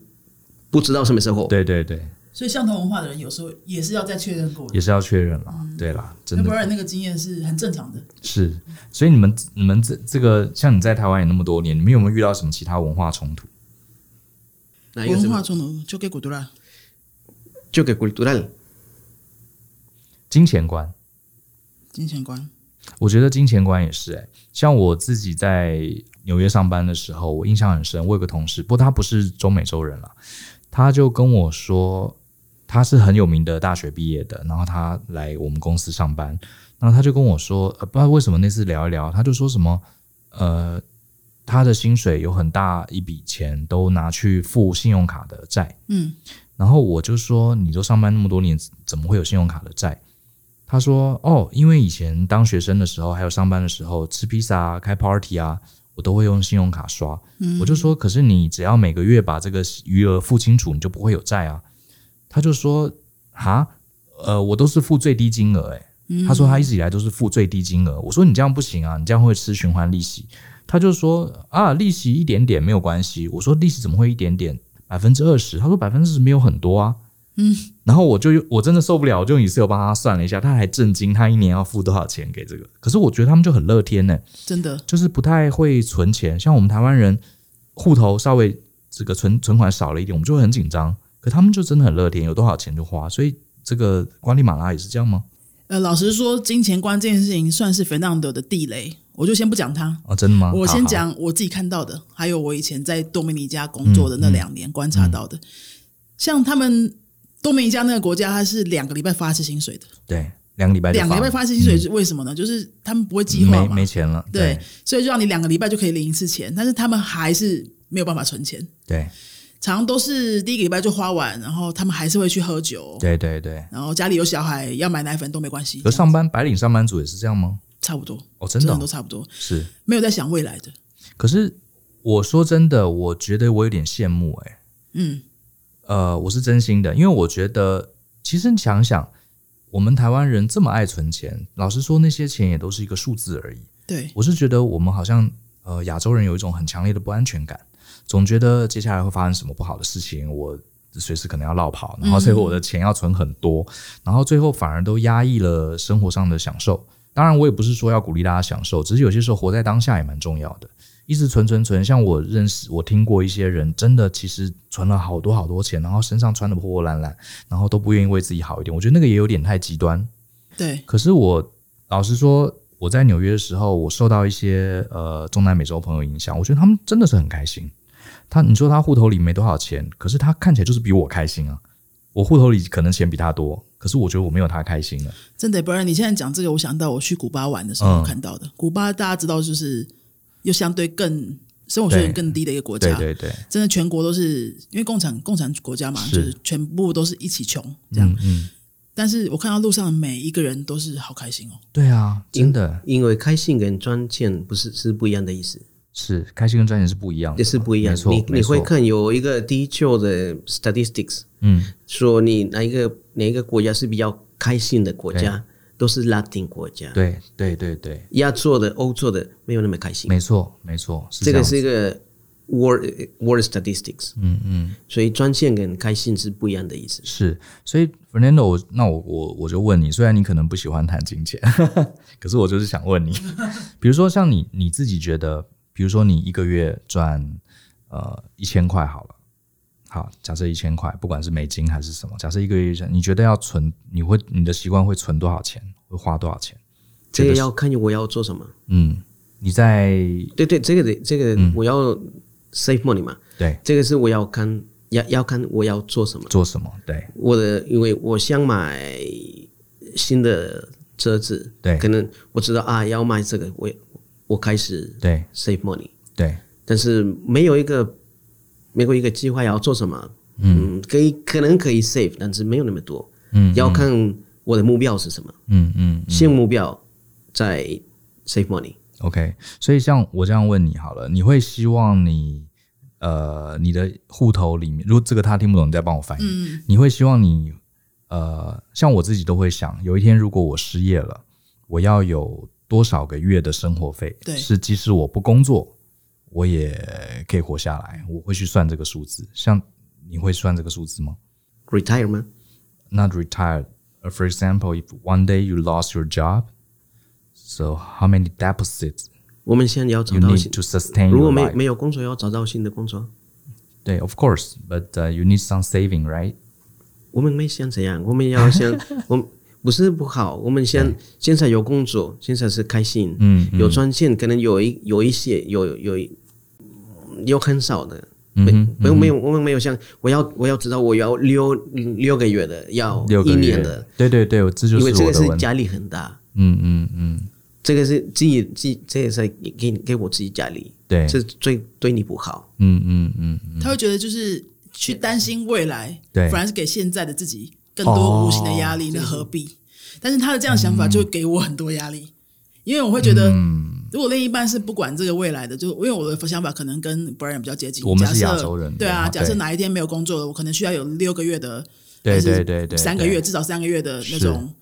不知道什么时候？对对对。所以相同文化的人有时候也是要再确认过，也是要确认了，嗯、对啦，真的。不然那个经验是很正常的。是，所以你们你们这这个像你在台湾也那么多年，你们有没有遇到什么其他文化冲突？文化冲突就给古都了，就给古都了。金钱观，金钱观，我觉得金钱观也是哎、欸。像我自己在纽约上班的时候，我印象很深。我有个同事，不过他不是中美洲人了，他就跟我说。他是很有名的大学毕业的，然后他来我们公司上班，然后他就跟我说，呃，不知道为什么那次聊一聊，他就说什么，呃，他的薪水有很大一笔钱都拿去付信用卡的债，嗯，然后我就说，你都上班那么多年，怎么会有信用卡的债？他说，哦，因为以前当学生的时候，还有上班的时候，吃披萨啊、开 party 啊，我都会用信用卡刷，嗯，我就说，可是你只要每个月把这个余额付清楚，你就不会有债啊。他就说：“哈，呃，我都是付最低金额，诶。他说他一直以来都是付最低金额。我说你这样不行啊，你这样会吃循环利息。他就说啊，利息一点点没有关系。我说利息怎么会一点点？百分之二十？他说百分之十没有很多啊。嗯，然后我就我真的受不了，我就一次有帮他算了一下，他还震惊，他一年要付多少钱给这个？可是我觉得他们就很乐天呢，真的就是不太会存钱。像我们台湾人，户头稍微这个存存款少了一点，我们就会很紧张。”可他们就真的很乐天，有多少钱就花，所以这个瓜地马拉也是这样吗？呃，老实说，金钱观这件事情算是 Fernando 的地雷，我就先不讲他哦，真的吗？我先讲我自己看到的，还有我以前在多米尼加工作的那两年观察到的。嗯嗯、像他们多米尼加那个国家，它是两个礼拜发一次薪水的，对，两个礼拜两个礼拜发一次薪水是为什么呢？嗯、就是他们不会计划嘛，没没钱了，对，对所以就让你两个礼拜就可以领一次钱，但是他们还是没有办法存钱，对。常常都是第一个礼拜就花完，然后他们还是会去喝酒。对对对。然后家里有小孩要买奶粉都没关系。而上班白领上班族也是这样吗？差不多哦，真的、哦、都差不多。是没有在想未来的。可是我说真的，我觉得我有点羡慕哎、欸。嗯。呃，我是真心的，因为我觉得其实你想想，我们台湾人这么爱存钱，老实说，那些钱也都是一个数字而已。对。我是觉得我们好像呃亚洲人有一种很强烈的不安全感。总觉得接下来会发生什么不好的事情，我随时可能要落跑，然后最后我的钱要存很多，嗯、然后最后反而都压抑了生活上的享受。当然，我也不是说要鼓励大家享受，只是有些时候活在当下也蛮重要的。一直存存存，像我认识、我听过一些人，真的其实存了好多好多钱，然后身上穿得破破烂烂，然后都不愿意为自己好一点。我觉得那个也有点太极端。对。可是我老实说，我在纽约的时候，我受到一些呃中南美洲朋友影响，我觉得他们真的是很开心。他，你说他户头里没多少钱，可是他看起来就是比我开心啊！我户头里可能钱比他多，可是我觉得我没有他开心了。真的，不然你现在讲这个，我想到我去古巴玩的时候看到的。嗯、古巴大家知道，就是又相对更生活水平更低的一个国家。对对对，真的全国都是因为共产共产国家嘛，是就是全部都是一起穷这样。嗯。嗯但是我看到路上的每一个人都是好开心哦。对啊，真的，因为开心跟赚钱不是是不一样的意思。是开心跟赚钱是不一样的，也是不一样。没错，你你会看有一个地球的 statistics，嗯，说你哪一个哪一个国家是比较开心的国家，都是 Latin 国家。对对对对，亚洲的、欧洲的没有那么开心。没错没错，这，这个是一个。World World Statistics，嗯嗯，所以赚钱跟开心是不一样的意思。是，所以 Fernando，那我我我就问你，虽然你可能不喜欢谈金钱，可是我就是想问你，比如说像你你自己觉得，比如说你一个月赚呃一千块好了，好，假设一千块，不管是美金还是什么，假设一个月你觉得要存，你会你的习惯会存多少钱，会花多少钱？这个要看我要做什么。嗯，你在对对，这个得这个我要。嗯 Save money 嘛，对，这个是我要看，要要看我要做什么，做什么，对，我的，因为我想买新的车子，对，可能我知道啊，要买这个，我我开始对。save money，对，但是没有一个没有一个计划要做什么，嗯，可以可能可以 save，但是没有那么多，嗯，要看我的目标是什么，嗯嗯，先目标在 save money。OK，所以像我这样问你好了，你会希望你呃你的户头里面，如果这个他听不懂，你再帮我翻译。嗯，你会希望你呃，像我自己都会想，有一天如果我失业了，我要有多少个月的生活费？对，是即使我不工作，我也可以活下来。我会去算这个数字。像你会算这个数字吗？Retire 吗？Not retired. For example, if one day you lost your job. So how many deposits? 我们现在要找到新的。如果没没有工作，要找到新的工作。对，of course, but、uh, you need some saving, right? 我们没想这样，我们要想，我们不是不好。我们现现在有工作，现在是开心，嗯，嗯。有赚钱，可能有一有一些有有有很少的，嗯、没没有没有，我们没有像，我要我要知道我要六六个月的，要一年的，对对对，这就是因为这个是压力很大，嗯嗯嗯。这个是自己自己，这也是给给我自己压力，对，这最对你不好。嗯嗯嗯，他会觉得就是去担心未来，对，反而是给现在的自己更多无形的压力，那何必？但是他的这样想法就会给我很多压力，因为我会觉得，如果另一半是不管这个未来的，就因为我的想法可能跟 Brian 比较接近。我们是亚洲人，对啊，假设哪一天没有工作了，我可能需要有六个月的，对对对对，三个月至少三个月的那种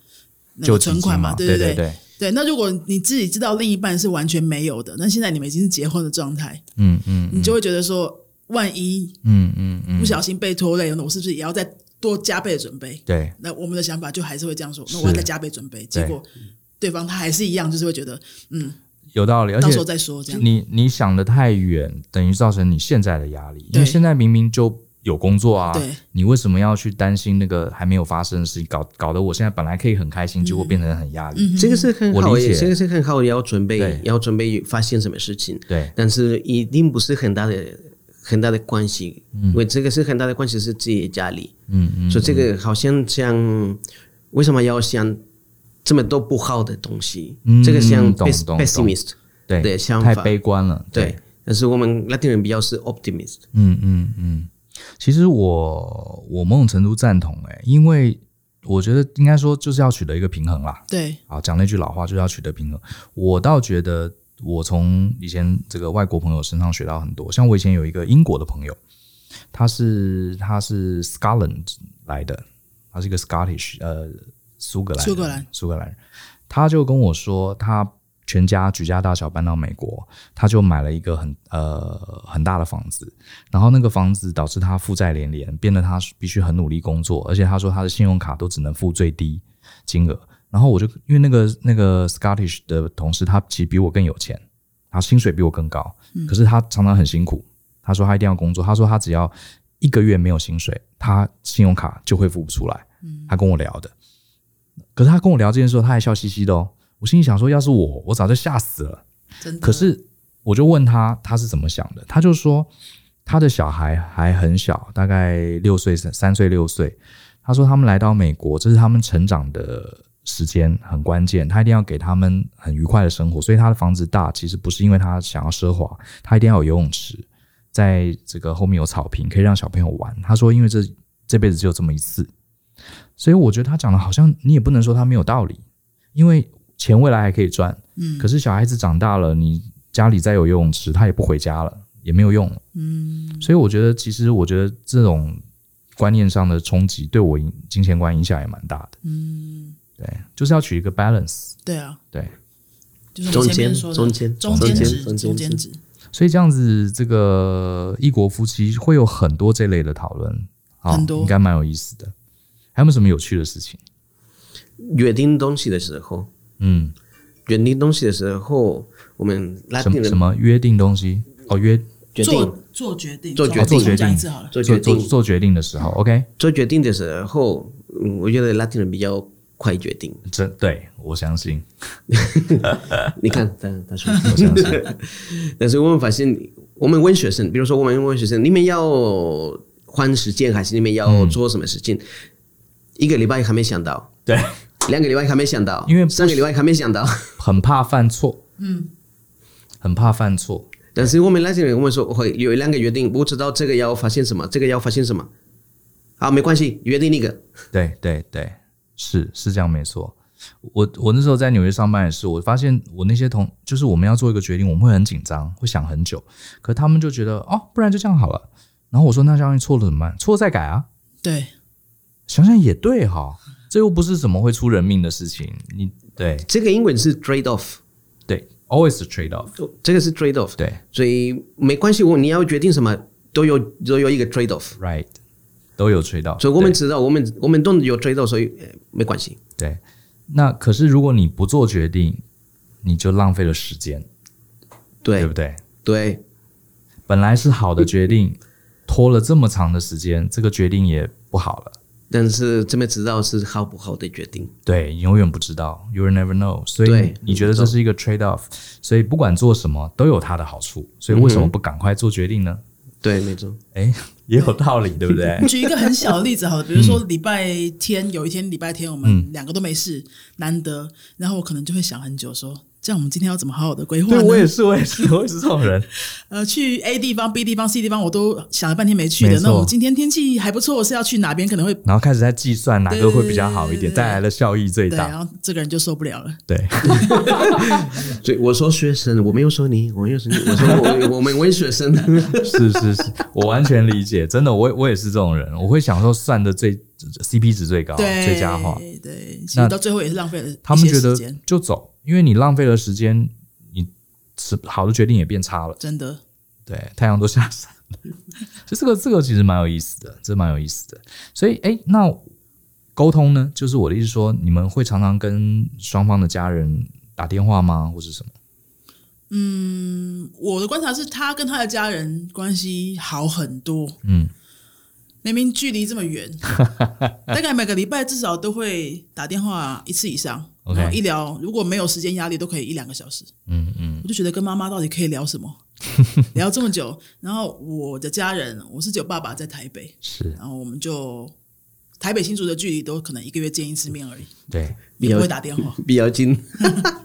那个存款嘛，对对？对对。对，那如果你自己知道另一半是完全没有的，那现在你们已经是结婚的状态，嗯嗯，你就会觉得说，万一，嗯嗯嗯，不小心被拖累了，那我是不是也要再多加倍的准备？对，那我们的想法就还是会这样说，那我要再加倍准备。结果对方他还是一样，就是会觉得，嗯，有道理，而且到时候再说这样。你你想的太远，等于造成你现在的压力，因为现在明明就。有工作啊，对，你为什么要去担心那个还没有发生的事情？搞搞得我现在本来可以很开心，结果变成很压力。这个是很好，这个是很好，要准备，要准备发现什么事情。对，但是一定不是很大的很大的关系，嗯、因为这个是很大的关系是自己的压力。嗯嗯，所以这个好像像为什么要想这么多不好的东西？嗯、这个像 pessimist 对的想法，太悲观了。对，对但是我们拉丁人比较是 optimist。嗯嗯嗯。其实我我某种程度赞同诶、欸，因为我觉得应该说就是要取得一个平衡啦。对，啊，讲那句老话就是要取得平衡。我倒觉得我从以前这个外国朋友身上学到很多，像我以前有一个英国的朋友，他是他是 Scotland 来的，他是一个 Scottish 呃苏格兰苏格兰苏格兰人，他就跟我说他。全家举家大小搬到美国，他就买了一个很呃很大的房子，然后那个房子导致他负债连连，变得他必须很努力工作，而且他说他的信用卡都只能付最低金额。然后我就因为那个那个 Scottish 的同事，他其实比我更有钱，他薪水比我更高，可是他常常很辛苦。他说他一定要工作，他说他只要一个月没有薪水，他信用卡就会付不出来。他跟我聊的，可是他跟我聊这件事，他还笑嘻嘻的哦。我心里想说，要是我，我早就吓死了。真的。可是我就问他，他是怎么想的？他就说，他的小孩还很小，大概六岁、三岁、六岁。他说他们来到美国，这是他们成长的时间很关键，他一定要给他们很愉快的生活，所以他的房子大，其实不是因为他想要奢华，他一定要有游泳池，在这个后面有草坪，可以让小朋友玩。他说，因为这 这辈子只有这么一次，所以我觉得他讲的好像你也不能说他没有道理，因为钱未来还可以赚，嗯，可是小孩子长大了，你家里再有游泳池，他也不回家了，也没有用，嗯，所以我觉得其实我觉得这种观念上的冲击对我金钱观影响也蛮大的，嗯。对，就是要取一个 balance。对啊，对，就是中间中间中间值中间值。所以这样子，这个异国夫妻会有很多这类的讨论，很多应该蛮有意思的。还有没有什么有趣的事情？约定东西的时候，嗯，约定东西的时候，我们什么什么约定东西？哦，约决定做决定做决定做决定做决定做决定的时候，OK，做决定的时候，嗯，我觉得拉丁人比较。快决定，这对我相信。你看，他他说我相信。但是我们发现，我们问学生，比如说我们问学生，你们要换时间，还是你们要做什么事情？嗯、一个礼拜还没想到，对，两个礼拜还没想到，因为三个礼拜还没想到，很怕犯错，嗯，很怕犯错。但是我们那些人，我们说会有两个约定，不知道这个要发现什么，这个要发现什么。好，没关系，约定那个。对对对。是是这样没错，我我那时候在纽约上班也是，我发现我那些同就是我们要做一个决定，我们会很紧张，会想很久，可他们就觉得哦，不然就这样好了。然后我说那这样错了怎么办？错了再改啊。对，想想也对哈，这又不是什么会出人命的事情。你对这个英文是 trade off，对，always trade off，这个是 trade off，对，所以没关系，我你要决定什么都有都有一个 trade off，right。都有 trade off，所以我们知道，我们我们都有 trade off，所以没关系。对，那可是如果你不做决定，你就浪费了时间，对，对不对？对，本来是好的决定，拖了这么长的时间，这个决定也不好了。但是这么知道是好不好的决定？对，永远不知道，you will never know。所以你觉得这是一个 trade off，所以不管做什么都有它的好处，所以为什么不赶快做决定呢？嗯对，没错。哎，也有道理，对不对？举一个很小的例子，好了，比如说礼拜天有一天礼拜天，我们两个都没事，难得，然后我可能就会想很久，说。这样我们今天要怎么好好的规划？对，我也是，我也是，我也是这种人。呃，去 A 地方、B 地方、C 地方，我都想了半天没去的。那我今天天气还不错，我是要去哪边？可能会然后开始在计算哪个会比较好一点，带来的效益最大。然后这个人就受不了了。对，所以我说学生，我没有说你，我没有说你，我说我我们为学生。是是是，我完全理解，真的，我我也是这种人，我会想说算的最 CP 值最高、最佳化。对，其实到最后也是浪费了。他们觉得就走。因为你浪费了时间，你是好的决定也变差了。真的，对，太阳都下山了。就这个，这个其实蛮有意思的，这蛮有意思的。所以，哎，那沟通呢？就是我的意思说，你们会常常跟双方的家人打电话吗，或是什么？嗯，我的观察是他跟他的家人关系好很多。嗯。明明距离这么远，大概每个礼拜至少都会打电话一次以上，okay. 然后一聊，如果没有时间压力，都可以一两个小时。嗯嗯，我就觉得跟妈妈到底可以聊什么？聊这么久，然后我的家人，我是只有爸爸在台北，是，然后我们就台北新竹的距离都可能一个月见一次面而已。对，也不会打电话，比较 近。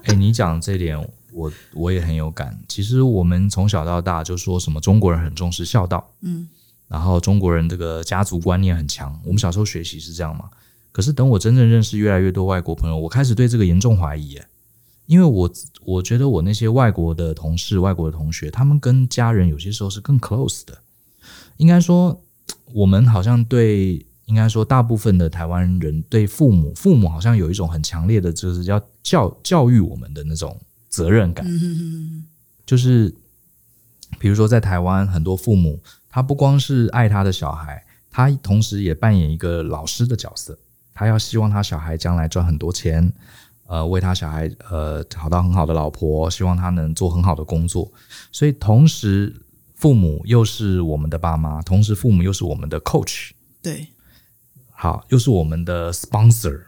哎，你讲这点，我我也很有感。其实我们从小到大就说什么中国人很重视孝道。嗯。然后中国人这个家族观念很强，我们小时候学习是这样嘛？可是等我真正认识越来越多外国朋友，我开始对这个严重怀疑，因为我我觉得我那些外国的同事、外国的同学，他们跟家人有些时候是更 close 的。应该说，我们好像对，应该说大部分的台湾人对父母，父母好像有一种很强烈的，就是要教教育我们的那种责任感。就是比如说在台湾，很多父母。他不光是爱他的小孩，他同时也扮演一个老师的角色。他要希望他小孩将来赚很多钱，呃，为他小孩呃找到很好的老婆，希望他能做很好的工作。所以，同时父母又是我们的爸妈，同时父母又是我们的 coach，对，好，又是我们的 sponsor，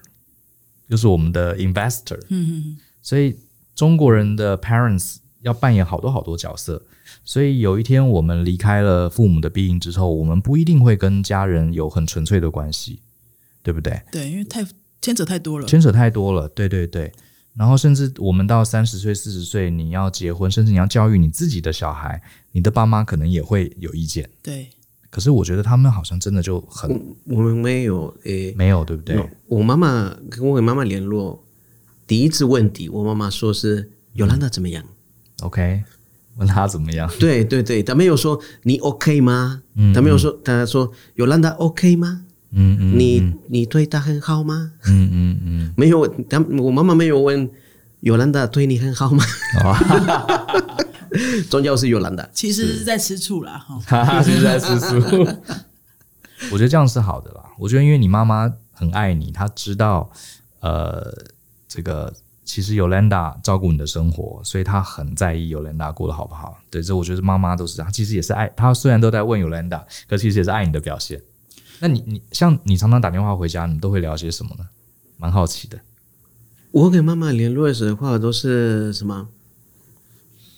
又是我们的 investor。嗯嗯。所以，中国人的 parents 要扮演好多好多角色。所以有一天我们离开了父母的庇荫之后，我们不一定会跟家人有很纯粹的关系。对不对？对，因为太牵扯太多了，牵扯太多了，对对对。然后甚至我们到三十岁、四十岁，你要结婚，甚至你要教育你自己的小孩，你的爸妈可能也会有意见。对。可是我觉得他们好像真的就很，我，我们没有诶，没有对不对？No, 我妈妈跟我妈妈联络，第一次问题，我妈妈说是尤兰达怎么样？OK，问他怎么样？对对对，他没有说你 OK 吗？嗯，他没有说，他说有兰达 OK 吗？嗯嗯，你你对他很好吗？嗯嗯嗯，没有，他我妈妈没有问有兰达对你很好吗？宗教是有兰达，其实是在吃醋啦，哈，其实在吃醋。我觉得这样是好的啦。我觉得因为你妈妈很爱你，她知道，呃，这个其实尤兰达照顾你的生活，所以她很在意尤兰达过得好不好。对，这我觉得妈妈都是这样，其实也是爱。她虽然都在问尤兰达，可其实也是爱你的表现。那你你像你常常打电话回家，你都会聊些什么呢？蛮好奇的。我给妈妈联络的时候都是什么？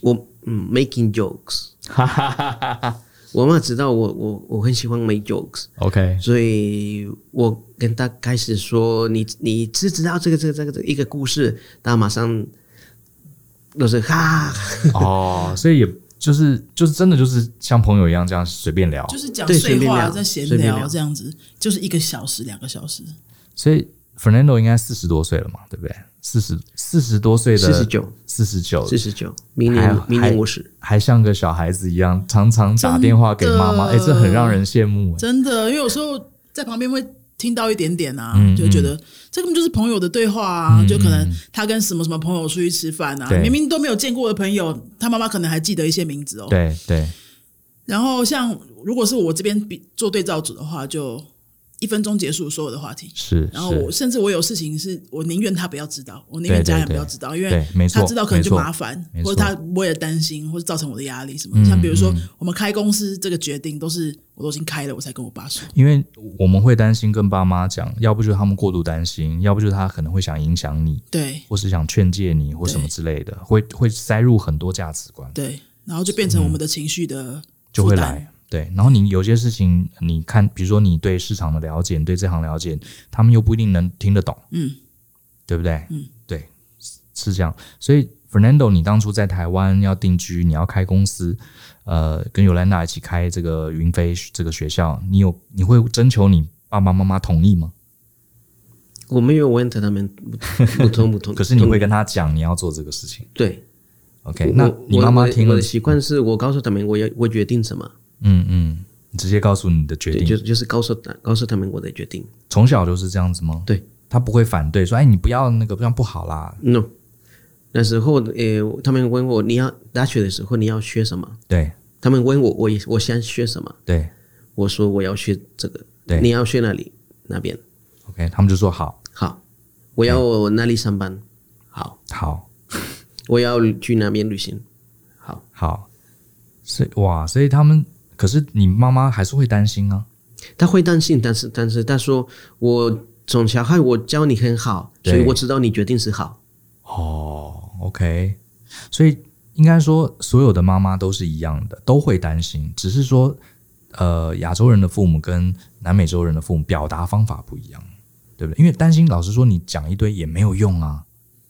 我。嗯，making jokes，哈哈哈哈哈。我妈知道我我我很喜欢 make jokes，OK，所以我跟她开始说，你你知知道这个这个这个这个一个故事，她马上都是哈，哦，所以也就是就是真的就是像朋友一样这样随便聊，就是讲碎话在闲聊这样子，就是一个小时两个小时。所以 Fernando 应该四十多岁了嘛，对不对？四十四十多岁的四十九，四十九，四十九，明年明年五十，还像个小孩子一样，常常打电话给妈妈，哎、欸，这很让人羡慕。真的，因为有时候在旁边会听到一点点啊，嗯、就觉得这根本就是朋友的对话啊，嗯、就可能他跟什么什么朋友出去吃饭啊，明明都没有见过的朋友，他妈妈可能还记得一些名字哦。对对。然后像如果是我这边比做对照组的话，就。一分钟结束所有的话题，是。然后我甚至我有事情是我宁愿他不要知道，我宁愿家人不要知道，因为他知道可能就麻烦，或者他我也担心，或者造成我的压力什么。像比如说我们开公司这个决定，都是我都已经开了，我才跟我爸说。因为我们会担心跟爸妈讲，要不就是他们过度担心，要不就是他可能会想影响你，对，或是想劝诫你或什么之类的，会会塞入很多价值观，对，然后就变成我们的情绪的、嗯、就会来。对，然后你有些事情，你看，比如说你对市场的了解，你对这行了解，他们又不一定能听得懂，嗯，对不对？嗯，对，是这样。所以，Fernando，你当初在台湾要定居，你要开公司，呃，跟尤兰达一起开这个云飞这个学校，你有你会征求你爸爸妈妈同意吗？我没有问他他们不同不同，可是你会跟他讲你要做这个事情，对，OK？那你妈妈听了，我的习惯是我告诉他们我要我决定什么。嗯嗯，你直接告诉你的决定，就就是告诉他，告诉他们我的决定。从小就是这样子吗？对，他不会反对说，哎，你不要那个这样不好啦。No，那时候，呃，他们问我你要大学的时候你要学什么？对，他们问我，我我想学什么？对，我说我要学这个。对，你要学哪里？那边？OK，他们就说好，好，我要那里上班？好，好，我要去那边旅行。好，好，所以哇，所以他们。可是你妈妈还是会担心啊，她会担心，但是但是她说，我从小害我教你很好，所以我知道你决定是好。哦，OK，所以应该说所有的妈妈都是一样的，都会担心，只是说呃亚洲人的父母跟南美洲人的父母表达方法不一样，对不对？因为担心，老实说你讲一堆也没有用啊。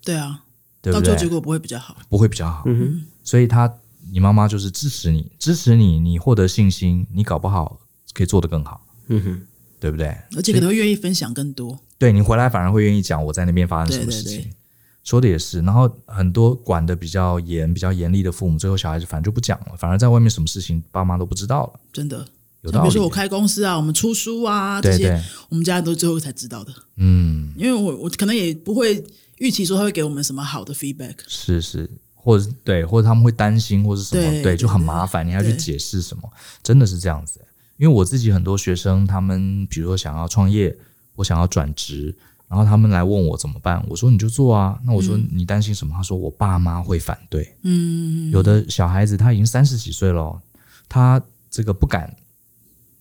对啊，对不对？到最后结果不会比较好，不会比较好。嗯哼，所以他。你妈妈就是支持你，支持你，你获得信心，你搞不好可以做得更好，嗯哼，对不对？而且可能会愿意分享更多。对，你回来反而会愿意讲我在那边发生什么事情，对对对，说的也是。然后很多管的比较严、比较严厉的父母，最后小孩子反正就不讲了，反而在外面什么事情爸妈都不知道了。真的，有道理。比如说我开公司啊，我们出书啊这些，对对，我们家人都最后才知道的。嗯，因为我我可能也不会预期说他会给我们什么好的 feedback。是是。或者对，或者他们会担心，或者什么，对，对，就很麻烦，你还要去解释什么，真的是这样子。因为我自己很多学生，他们比如说想要创业，我想要转职，然后他们来问我怎么办，我说你就做啊。那我说你担心什么？他说我爸妈会反对。嗯，有的小孩子他已经三十几岁了，他这个不敢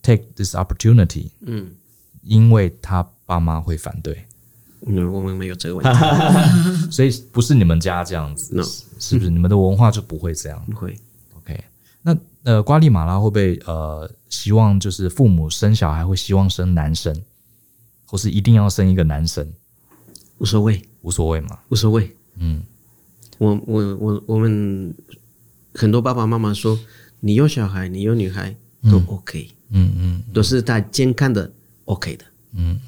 take this opportunity，嗯，因为他爸妈会反对。嗯，我们没有这个问题，所以不是你们家这样子，是不是？你们的文化就不会这样？不会。OK，那呃，瓜利马拉会不会呃希望就是父母生小孩会希望生男生？或是一定要生一个男生？无所谓，无所谓嘛，无所谓。嗯，我我我我们很多爸爸妈妈说，你有小孩，你有女孩都 OK，嗯嗯，嗯，都是在健康的 OK 的，嗯，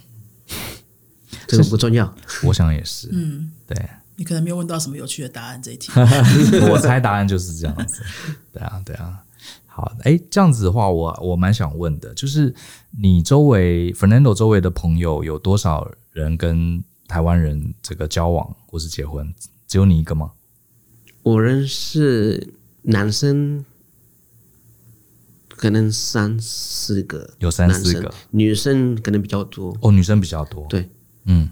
这个不重要。我想也是，嗯，对。你可能没有问到什么有趣的答案这一题，我猜答案就是这样子。对啊，对啊。好，哎，这样子的话，我我蛮想问的，就是你周围 Fernando 周围的朋友有多少人跟台湾人这个交往或是结婚？只有你一个吗？我认识男生可能三四个，有三四个，女生可能比较多。哦，女生比较多。对，嗯，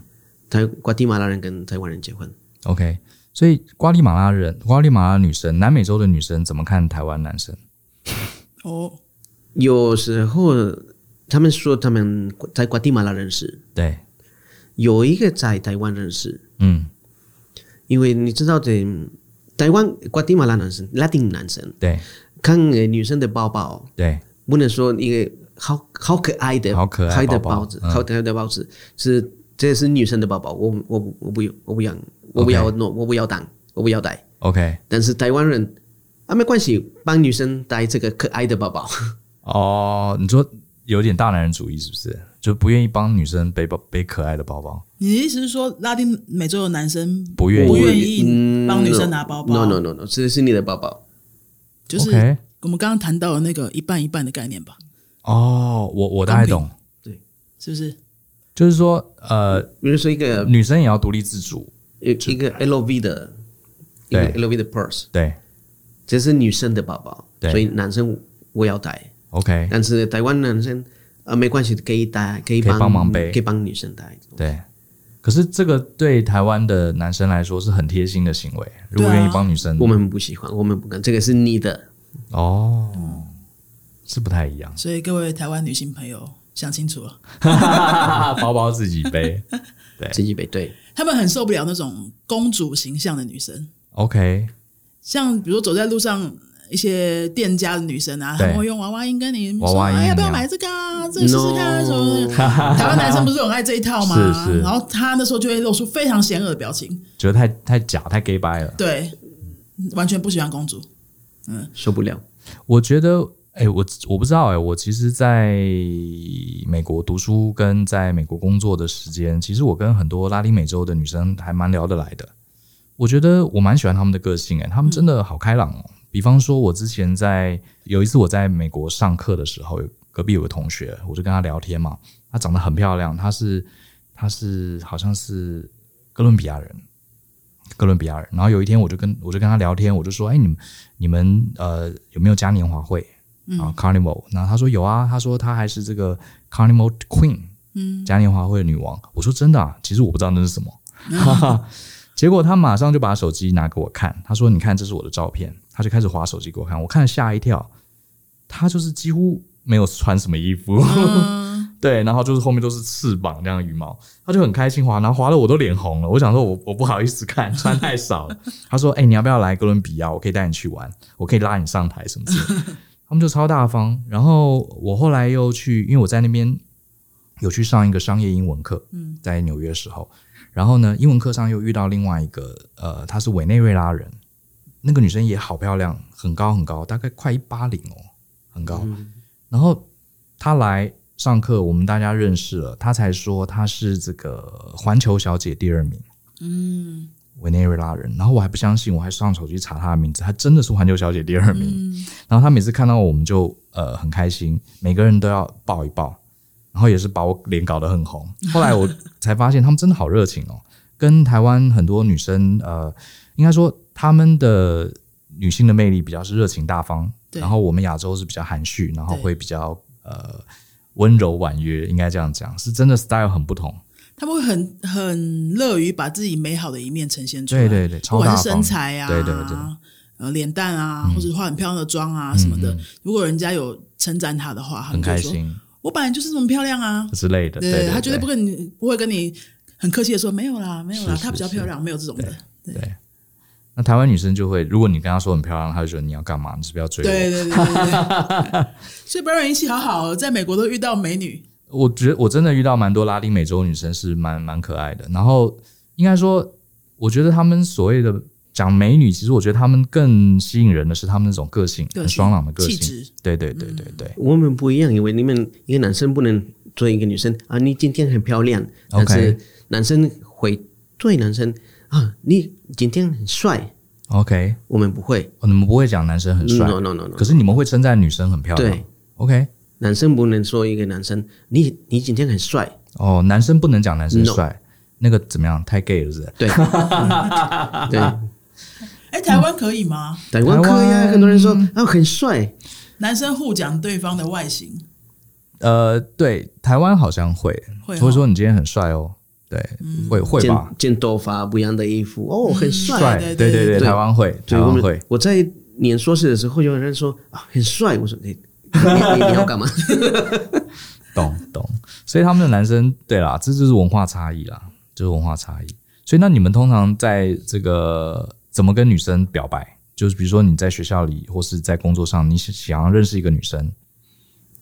台瓜地马拉人跟台湾人结婚。OK，所以瓜地马拉人、瓜地马拉女生、南美洲的女生怎么看台湾男生？哦，有时候他们说他们在瓜地马拉认识，对，有一个在台湾认识，嗯，因为你知道的，台湾瓜地马拉男生、拉丁男生，对，看女生的包包，对，不能说一个好好可爱的、好可爱的包子，好可爱的包子是这是女生的包包，我我我不我不要。我不要弄，我不要当，我不要带。OK，但是台湾人啊，没关系，帮女生带这个可爱的包包。哦，你说有点大男人主义是不是？就不愿意帮女生背包背可爱的包包？你的意思是说，拉丁美洲的男生不愿意不愿意帮女生拿包包？No No No No，这是你的包包。就是我们刚刚谈到的那个一半一半的概念吧？哦，我我大概懂，对，是不是？就是说，呃，比如说一个女生也要独立自主。一一个 LV 的，一个 LV 的 purse，对，这是女生的包包，所以男生我要带，OK。但是台湾男生啊，没关系，可以带，可以帮忙背，可以帮女生带。对，可是这个对台湾的男生来说是很贴心的行为，如果愿意帮女生，我们不喜欢，我们不敢，这个是你的。哦，是不太一样。所以各位台湾女性朋友想清楚了，包包自己背，对，自己背，对。他们很受不了那种公主形象的女生。OK，像比如说走在路上，一些店家的女生啊，他们会用娃娃音跟你说：“哎，要不要买这个啊？这个试试看什么的。”台湾男生不是很爱这一套吗？是是。然后他那时候就会露出非常险恶的表情，觉得太太假、太 gay 掰了。对，完全不喜欢公主。嗯，受不了。我觉得。哎、我我不知道哎、我其实在美国读书跟在美国工作的时间，其实我跟很多拉丁美洲的女生还蛮聊得来的。我觉得我蛮喜欢他们的个性哎、欸，他们真的好开朗哦。比方说，我之前在有一次我在美国上课的时候，隔壁有个同学，我就跟他聊天嘛，她长得很漂亮，她是她是好像是哥伦比亚人，哥伦比亚人。然后有一天，我就跟我就跟他聊天，我就说，哎、你们你们呃有没有嘉年华会？啊，Carnival，然后他说有啊，他说他还是这个 Carnival Queen，嗯，嘉年华会的女王。我说真的啊，其实我不知道那是什么。嗯、结果他马上就把手机拿给我看，他说：“你看，这是我的照片。”他就开始划手机给我看，我看了吓一跳。他就是几乎没有穿什么衣服，嗯、对，然后就是后面都是翅膀这样的羽毛，他就很开心划，然后划的我都脸红了。我想说我我不好意思看，穿太少了。他说：“哎、欸，你要不要来哥伦比亚？我可以带你去玩，我可以拉你上台什么之类的。”他们就超大方，然后我后来又去，因为我在那边有去上一个商业英文课，嗯，在纽约的时候，然后呢，英文课上又遇到另外一个，呃，她是委内瑞拉人，那个女生也好漂亮，很高很高，大概快一八零哦，很高。嗯、然后她来上课，我们大家认识了，她才说她是这个环球小姐第二名，嗯。委内瑞拉人，然后我还不相信，我还上手机查她的名字，她真的是环球小姐第二名。嗯、然后她每次看到我们就呃很开心，每个人都要抱一抱，然后也是把我脸搞得很红。后来我才发现他们真的好热情哦，跟台湾很多女生呃，应该说他们的女性的魅力比较是热情大方，然后我们亚洲是比较含蓄，然后会比较呃温柔婉约，应该这样讲，是真的 style 很不同。他们会很很乐于把自己美好的一面呈现出来，对对对，不管是身材啊，对对对，呃，脸蛋啊，嗯、或者化很漂亮的妆啊什么的，如果人家有称赞他的话，很开心。我本来就是这么漂亮啊之类的，对，对，对，对，他绝对不跟你不会跟你很客气的说没有啦，没有啦，她比较漂亮，没有这种的。对，对，那台湾女生就会，如果你跟她说很漂亮，她就觉得你要干嘛？你是不是要追我？对对对对对。所以不要人运气好好，在美国都遇到美女。我觉得我真的遇到蛮多拉丁美洲女生是蛮蛮可爱的。然后应该说，我觉得他们所谓的讲美女，其实我觉得他们更吸引人的是他们那种个性，很爽朗的个性。气质。对对对对对。我们不一样，因为你们一个男生不能追一个女生啊，你今天很漂亮。但是男生会追男生啊，你今天很帅。OK，我们不会，你们不会讲男生很帅。No no no no。可是你们会称赞女生很漂亮。对，OK。男生不能说一个男生，你你今天很帅哦。男生不能讲男生帅，那个怎么样？太 gay 了，是不是？对 对。哎，台湾可以吗？台湾可以啊，很多人说啊很帅。男生互讲对方的外形。呃，对，台湾好像会，会说你今天很帅哦。对，会会吧？剪头发，不一样的衣服，哦，很帅。对对对，台湾会，台湾会。我在念硕士的时候，有人说啊很帅，我说你。你你要干嘛？懂懂，所以他们的男生，对啦，这就是文化差异啦，就是文化差异。所以那你们通常在这个怎么跟女生表白？就是比如说你在学校里或是在工作上，你想要认识一个女生，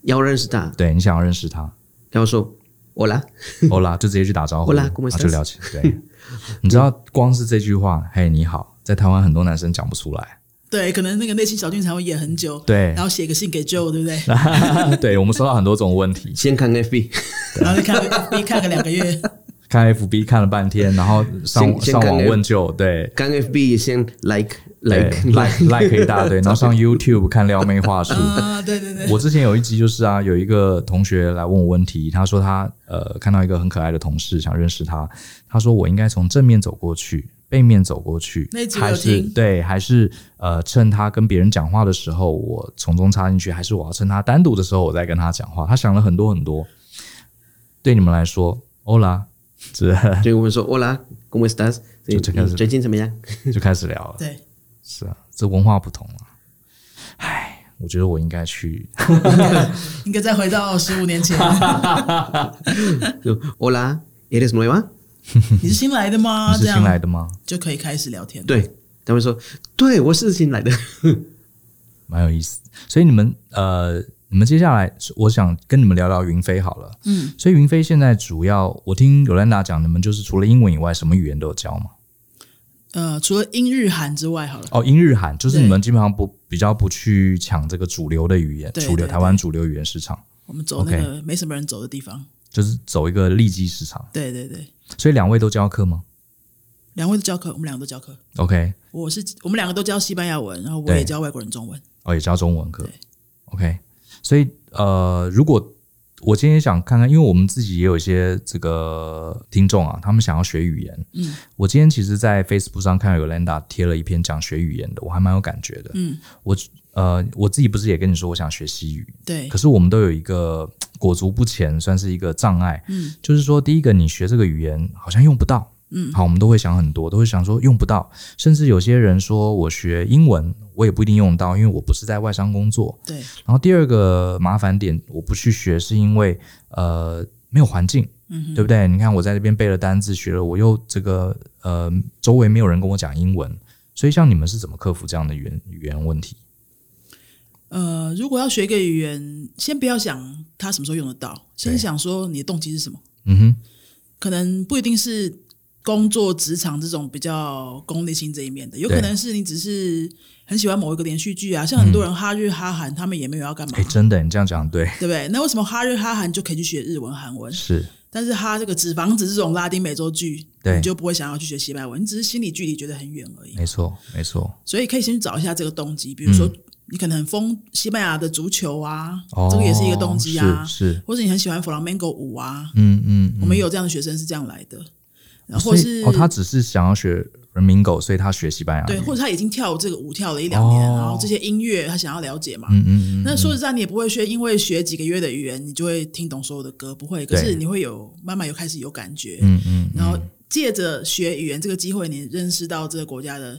要认识她，对，你想要认识她，然后说 Hola，Hola，就直接去打招呼，Hola，就聊起。对，你知道光是这句话，嘿，你好，在台湾很多男生讲不出来。对，可能那个内心小剧场会演很久，对，然后写个信给 Joe，对不对？对，我们收到很多种问题，先看 FB，然后再看 FB，看个两个月，看 FB 看了半天，然后上上网问 Joe，对，看 FB 先 like like like like 一大堆，然后上 YouTube 看撩妹话术，啊，对对对。我之前有一集就是啊，有一个同学来问我问题，他说他呃看到一个很可爱的同事，想认识他，他说我应该从正面走过去。背面走过去，还是对，还是呃，趁他跟别人讲话的时候，我从中插进去，还是我要趁他单独的时候，我再跟他讲话？他想了很多很多。对你们来说，Hola，这对我们说 Hola，¿Cómo estás？就开始最近怎么样？就开始聊了。对，是啊，这文化不同啊。唉，我觉得我应该去，应该再回到十五年前。就 Hola，¿Eres nueva？你是新来的吗？你是新来的吗？就可以开始聊天。对，他会说，对，我是新来的，蛮有意思。所以你们呃，你们接下来，我想跟你们聊聊云飞好了。嗯，所以云飞现在主要，我听 Yolanda 讲，你们就是除了英文以外，什么语言都有教吗？呃，除了英日韩之外，好了。哦，英日韩就是你们基本上不比较不去抢这个主流的语言，主流台湾主流语言市场。我们走那个没什么人走的地方，就是走一个利基市场。对对对。所以两位都教课吗？两位都教课，我们两个都教课。OK，我是我们两个都教西班牙文，然后我也教外国人中文。哦，也教中文课。OK，所以呃，如果我今天想看看，因为我们自己也有一些这个听众啊，他们想要学语言。嗯，我今天其实，在 Facebook 上看到 Yolanda 贴了一篇讲学语言的，我还蛮有感觉的。嗯，我呃，我自己不是也跟你说，我想学西语。对，可是我们都有一个。裹足不前算是一个障碍，嗯，就是说，第一个，你学这个语言好像用不到，嗯，好，我们都会想很多，都会想说用不到，甚至有些人说我学英文，我也不一定用到，因为我不是在外商工作，对。然后第二个麻烦点，我不去学是因为呃没有环境，嗯，对不对？你看我在这边背了单字，学了，我又这个呃周围没有人跟我讲英文，所以像你们是怎么克服这样的语言语言问题？呃，如果要学一个语言，先不要想它什么时候用得到，先想说你的动机是什么。嗯哼，可能不一定是工作职场这种比较功利性这一面的，有可能是你只是很喜欢某一个连续剧啊，像很多人哈日哈韩，他们也没有要干嘛。哎，真的，你这样讲对，对不对？那为什么哈日哈韩就可以去学日文、韩文？是，但是哈这个纸房子这种拉丁美洲剧，你就不会想要去学西班牙文，你只是心理距离觉得很远而已。没错，没错。所以可以先去找一下这个动机，比如说。你可能很疯西班牙的足球啊，哦、这个也是一个动机啊，是，是。或者你很喜欢弗朗明戈舞啊，嗯嗯，嗯，我们有这样的学生是这样来的，然后是哦，他只是想要学 flamenco，所以他学西班牙，对，或者他已经跳这个舞跳了一两年，哦、然后这些音乐他想要了解嘛，嗯嗯，嗯，嗯，那说实在，你也不会学，因为学几个月的语言，你就会听懂所有的歌，不会，可是你会有慢慢有开始有感觉，嗯嗯，嗯，然后借着学语言这个机会，你认识到这个国家的。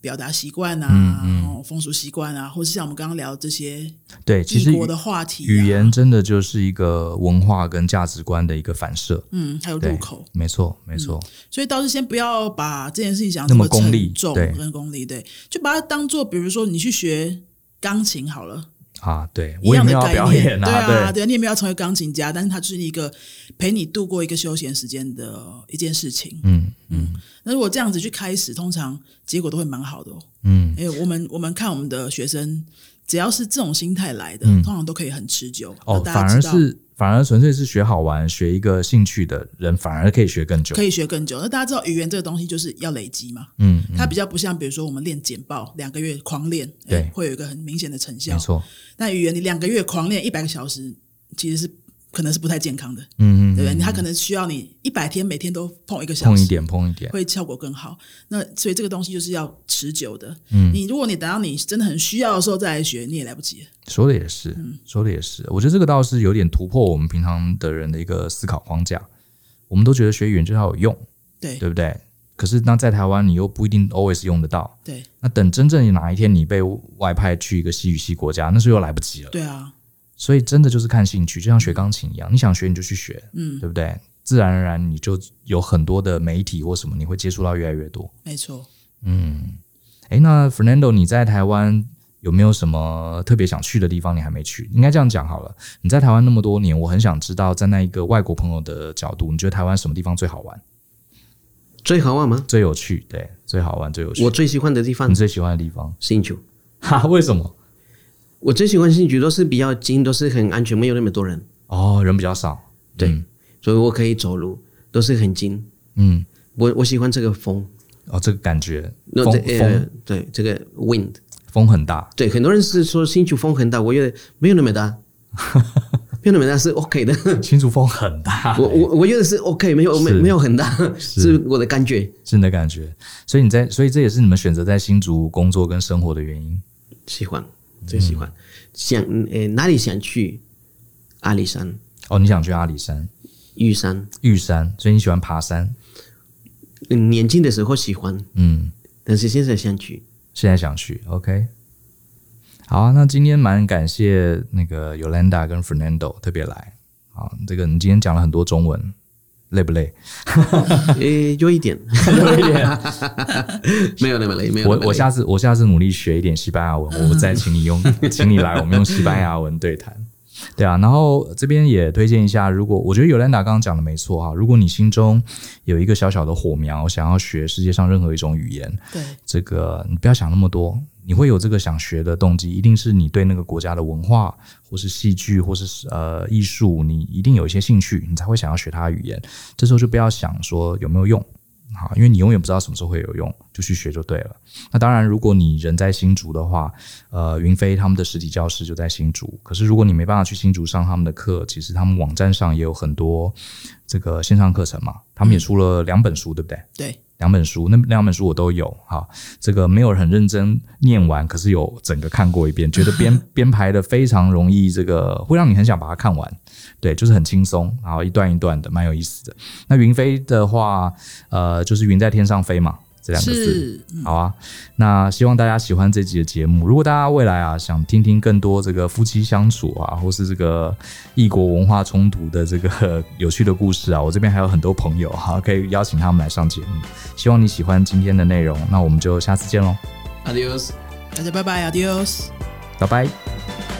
表达习惯啊，嗯嗯、风俗习惯啊，或是像我们刚刚聊这些对其实国的话题、啊，语言真的就是一个文化跟价值观的一个反射。嗯，还有入口，没错，没错、嗯。所以倒是先不要把这件事情想那么功利重跟功利，对，就把它当做，比如说你去学钢琴好了，啊，对，我也没有要表演啊，对啊，对，对，你也没有要成为钢琴家，但是它就是一个陪你度过一个休闲时间的一件事情。嗯嗯。那如果这样子去开始，通常结果都会蛮好的哦。嗯，因为我们我们看我们的学生，只要是这种心态来的，嗯、通常都可以很持久。哦，反而是反而纯粹是学好玩、学一个兴趣的人，反而可以学更久，可以学更久。那大家知道语言这个东西就是要累积嘛？嗯，嗯，它比较不像，比如说我们练简报，两个月狂练，对，会有一个很明显的成效。没错。但语言你两个月狂练一百个小时，其实是。可能是不太健康的，嗯嗯，对不对？他可能需要你一百天，每天都碰一个小时，碰一点，碰一点，会效果更好。那所以这个东西就是要持久的。嗯，你如果你等到你真的很需要的时候再来学，你也来不及。说的也是，嗯，说的也是。我觉得这个倒是有点突破我们平常的人的一个思考框架。我们都觉得学语言就要有用，对，对不对？可是那在台湾，你又不一定 always 用得到。对，那等真正哪一天你被外派去一个西语系国家，那时候又来不及了。对啊。所以真的就是看兴趣，就像学钢琴一样，你想学你就去学，嗯，对不对？自然而然你就有很多的媒体或什么，你会接触到越来越多。没错，嗯，诶，那 Fernando，你在台湾有没有什么特别想去的地方？你还没去，应该这样讲好了。你在台湾那么多年，我很想知道，在那一个外国朋友的角度，你觉得台湾什么地方最好玩？最好玩吗？最有趣，对，最好玩，最有趣。我最喜欢的地方，你最喜欢的地方？新竹。哈，为什么？我最喜欢新竹都是比较近，都是很安全，没有那么多人。哦，人比较少，对，嗯、所以我可以走路，都是很近。嗯，我我喜欢这个风，哦，这个感觉，风风，呃、对，这个 wind 风很大。对，很多人是说新竹风很大，我觉得没有那么大，没有那么大是 OK 的。新竹风很大，我我我觉得是 OK，没有没没有很大，是，是我的感觉，是你的感觉。所以你在，所以这也是你们选择在新竹工作跟生活的原因。喜欢。最喜欢，嗯、想诶、欸、哪里想去？阿里山哦，你想去阿里山、玉山、玉山，所以你喜欢爬山。嗯，年轻的时候喜欢，嗯，但是现在想去，现在想去。OK，好啊，那今天蛮感谢那个 Yolanda 跟 Fernando 特别来。啊，这个你今天讲了很多中文。累不累？诶、欸，有一点，有一点，没有那么累。没有那么累。我我下次我下次努力学一点西班牙文，我再请你用，请你来，我们用西班牙文对谈。对啊，然后这边也推荐一下，如果我觉得 Yolanda 刚刚讲的没错哈，如果你心中有一个小小的火苗，想要学世界上任何一种语言，对，这个你不要想那么多。你会有这个想学的动机，一定是你对那个国家的文化，或是戏剧，或是呃艺术，你一定有一些兴趣，你才会想要学它的语言。这时候就不要想说有没有用，好，因为你永远不知道什么时候会有用，就去学就对了。那当然，如果你人在新竹的话，呃，云飞他们的实体教室就在新竹。可是如果你没办法去新竹上他们的课，其实他们网站上也有很多这个线上课程嘛。他们也出了两本书，对不对？对。两本书，那两本书我都有哈。这个没有很认真念完，可是有整个看过一遍，觉得编 编排的非常容易，这个会让你很想把它看完。对，就是很轻松，然后一段一段的，蛮有意思的。那云飞的话，呃，就是云在天上飞嘛。这两个字，好啊。那希望大家喜欢这集的节目。如果大家未来啊想听听更多这个夫妻相处啊，或是这个异国文化冲突的这个有趣的故事啊，我这边还有很多朋友哈，可以邀请他们来上节目。希望你喜欢今天的内容，那我们就下次见喽。Adios，大家拜拜，Adios，拜拜。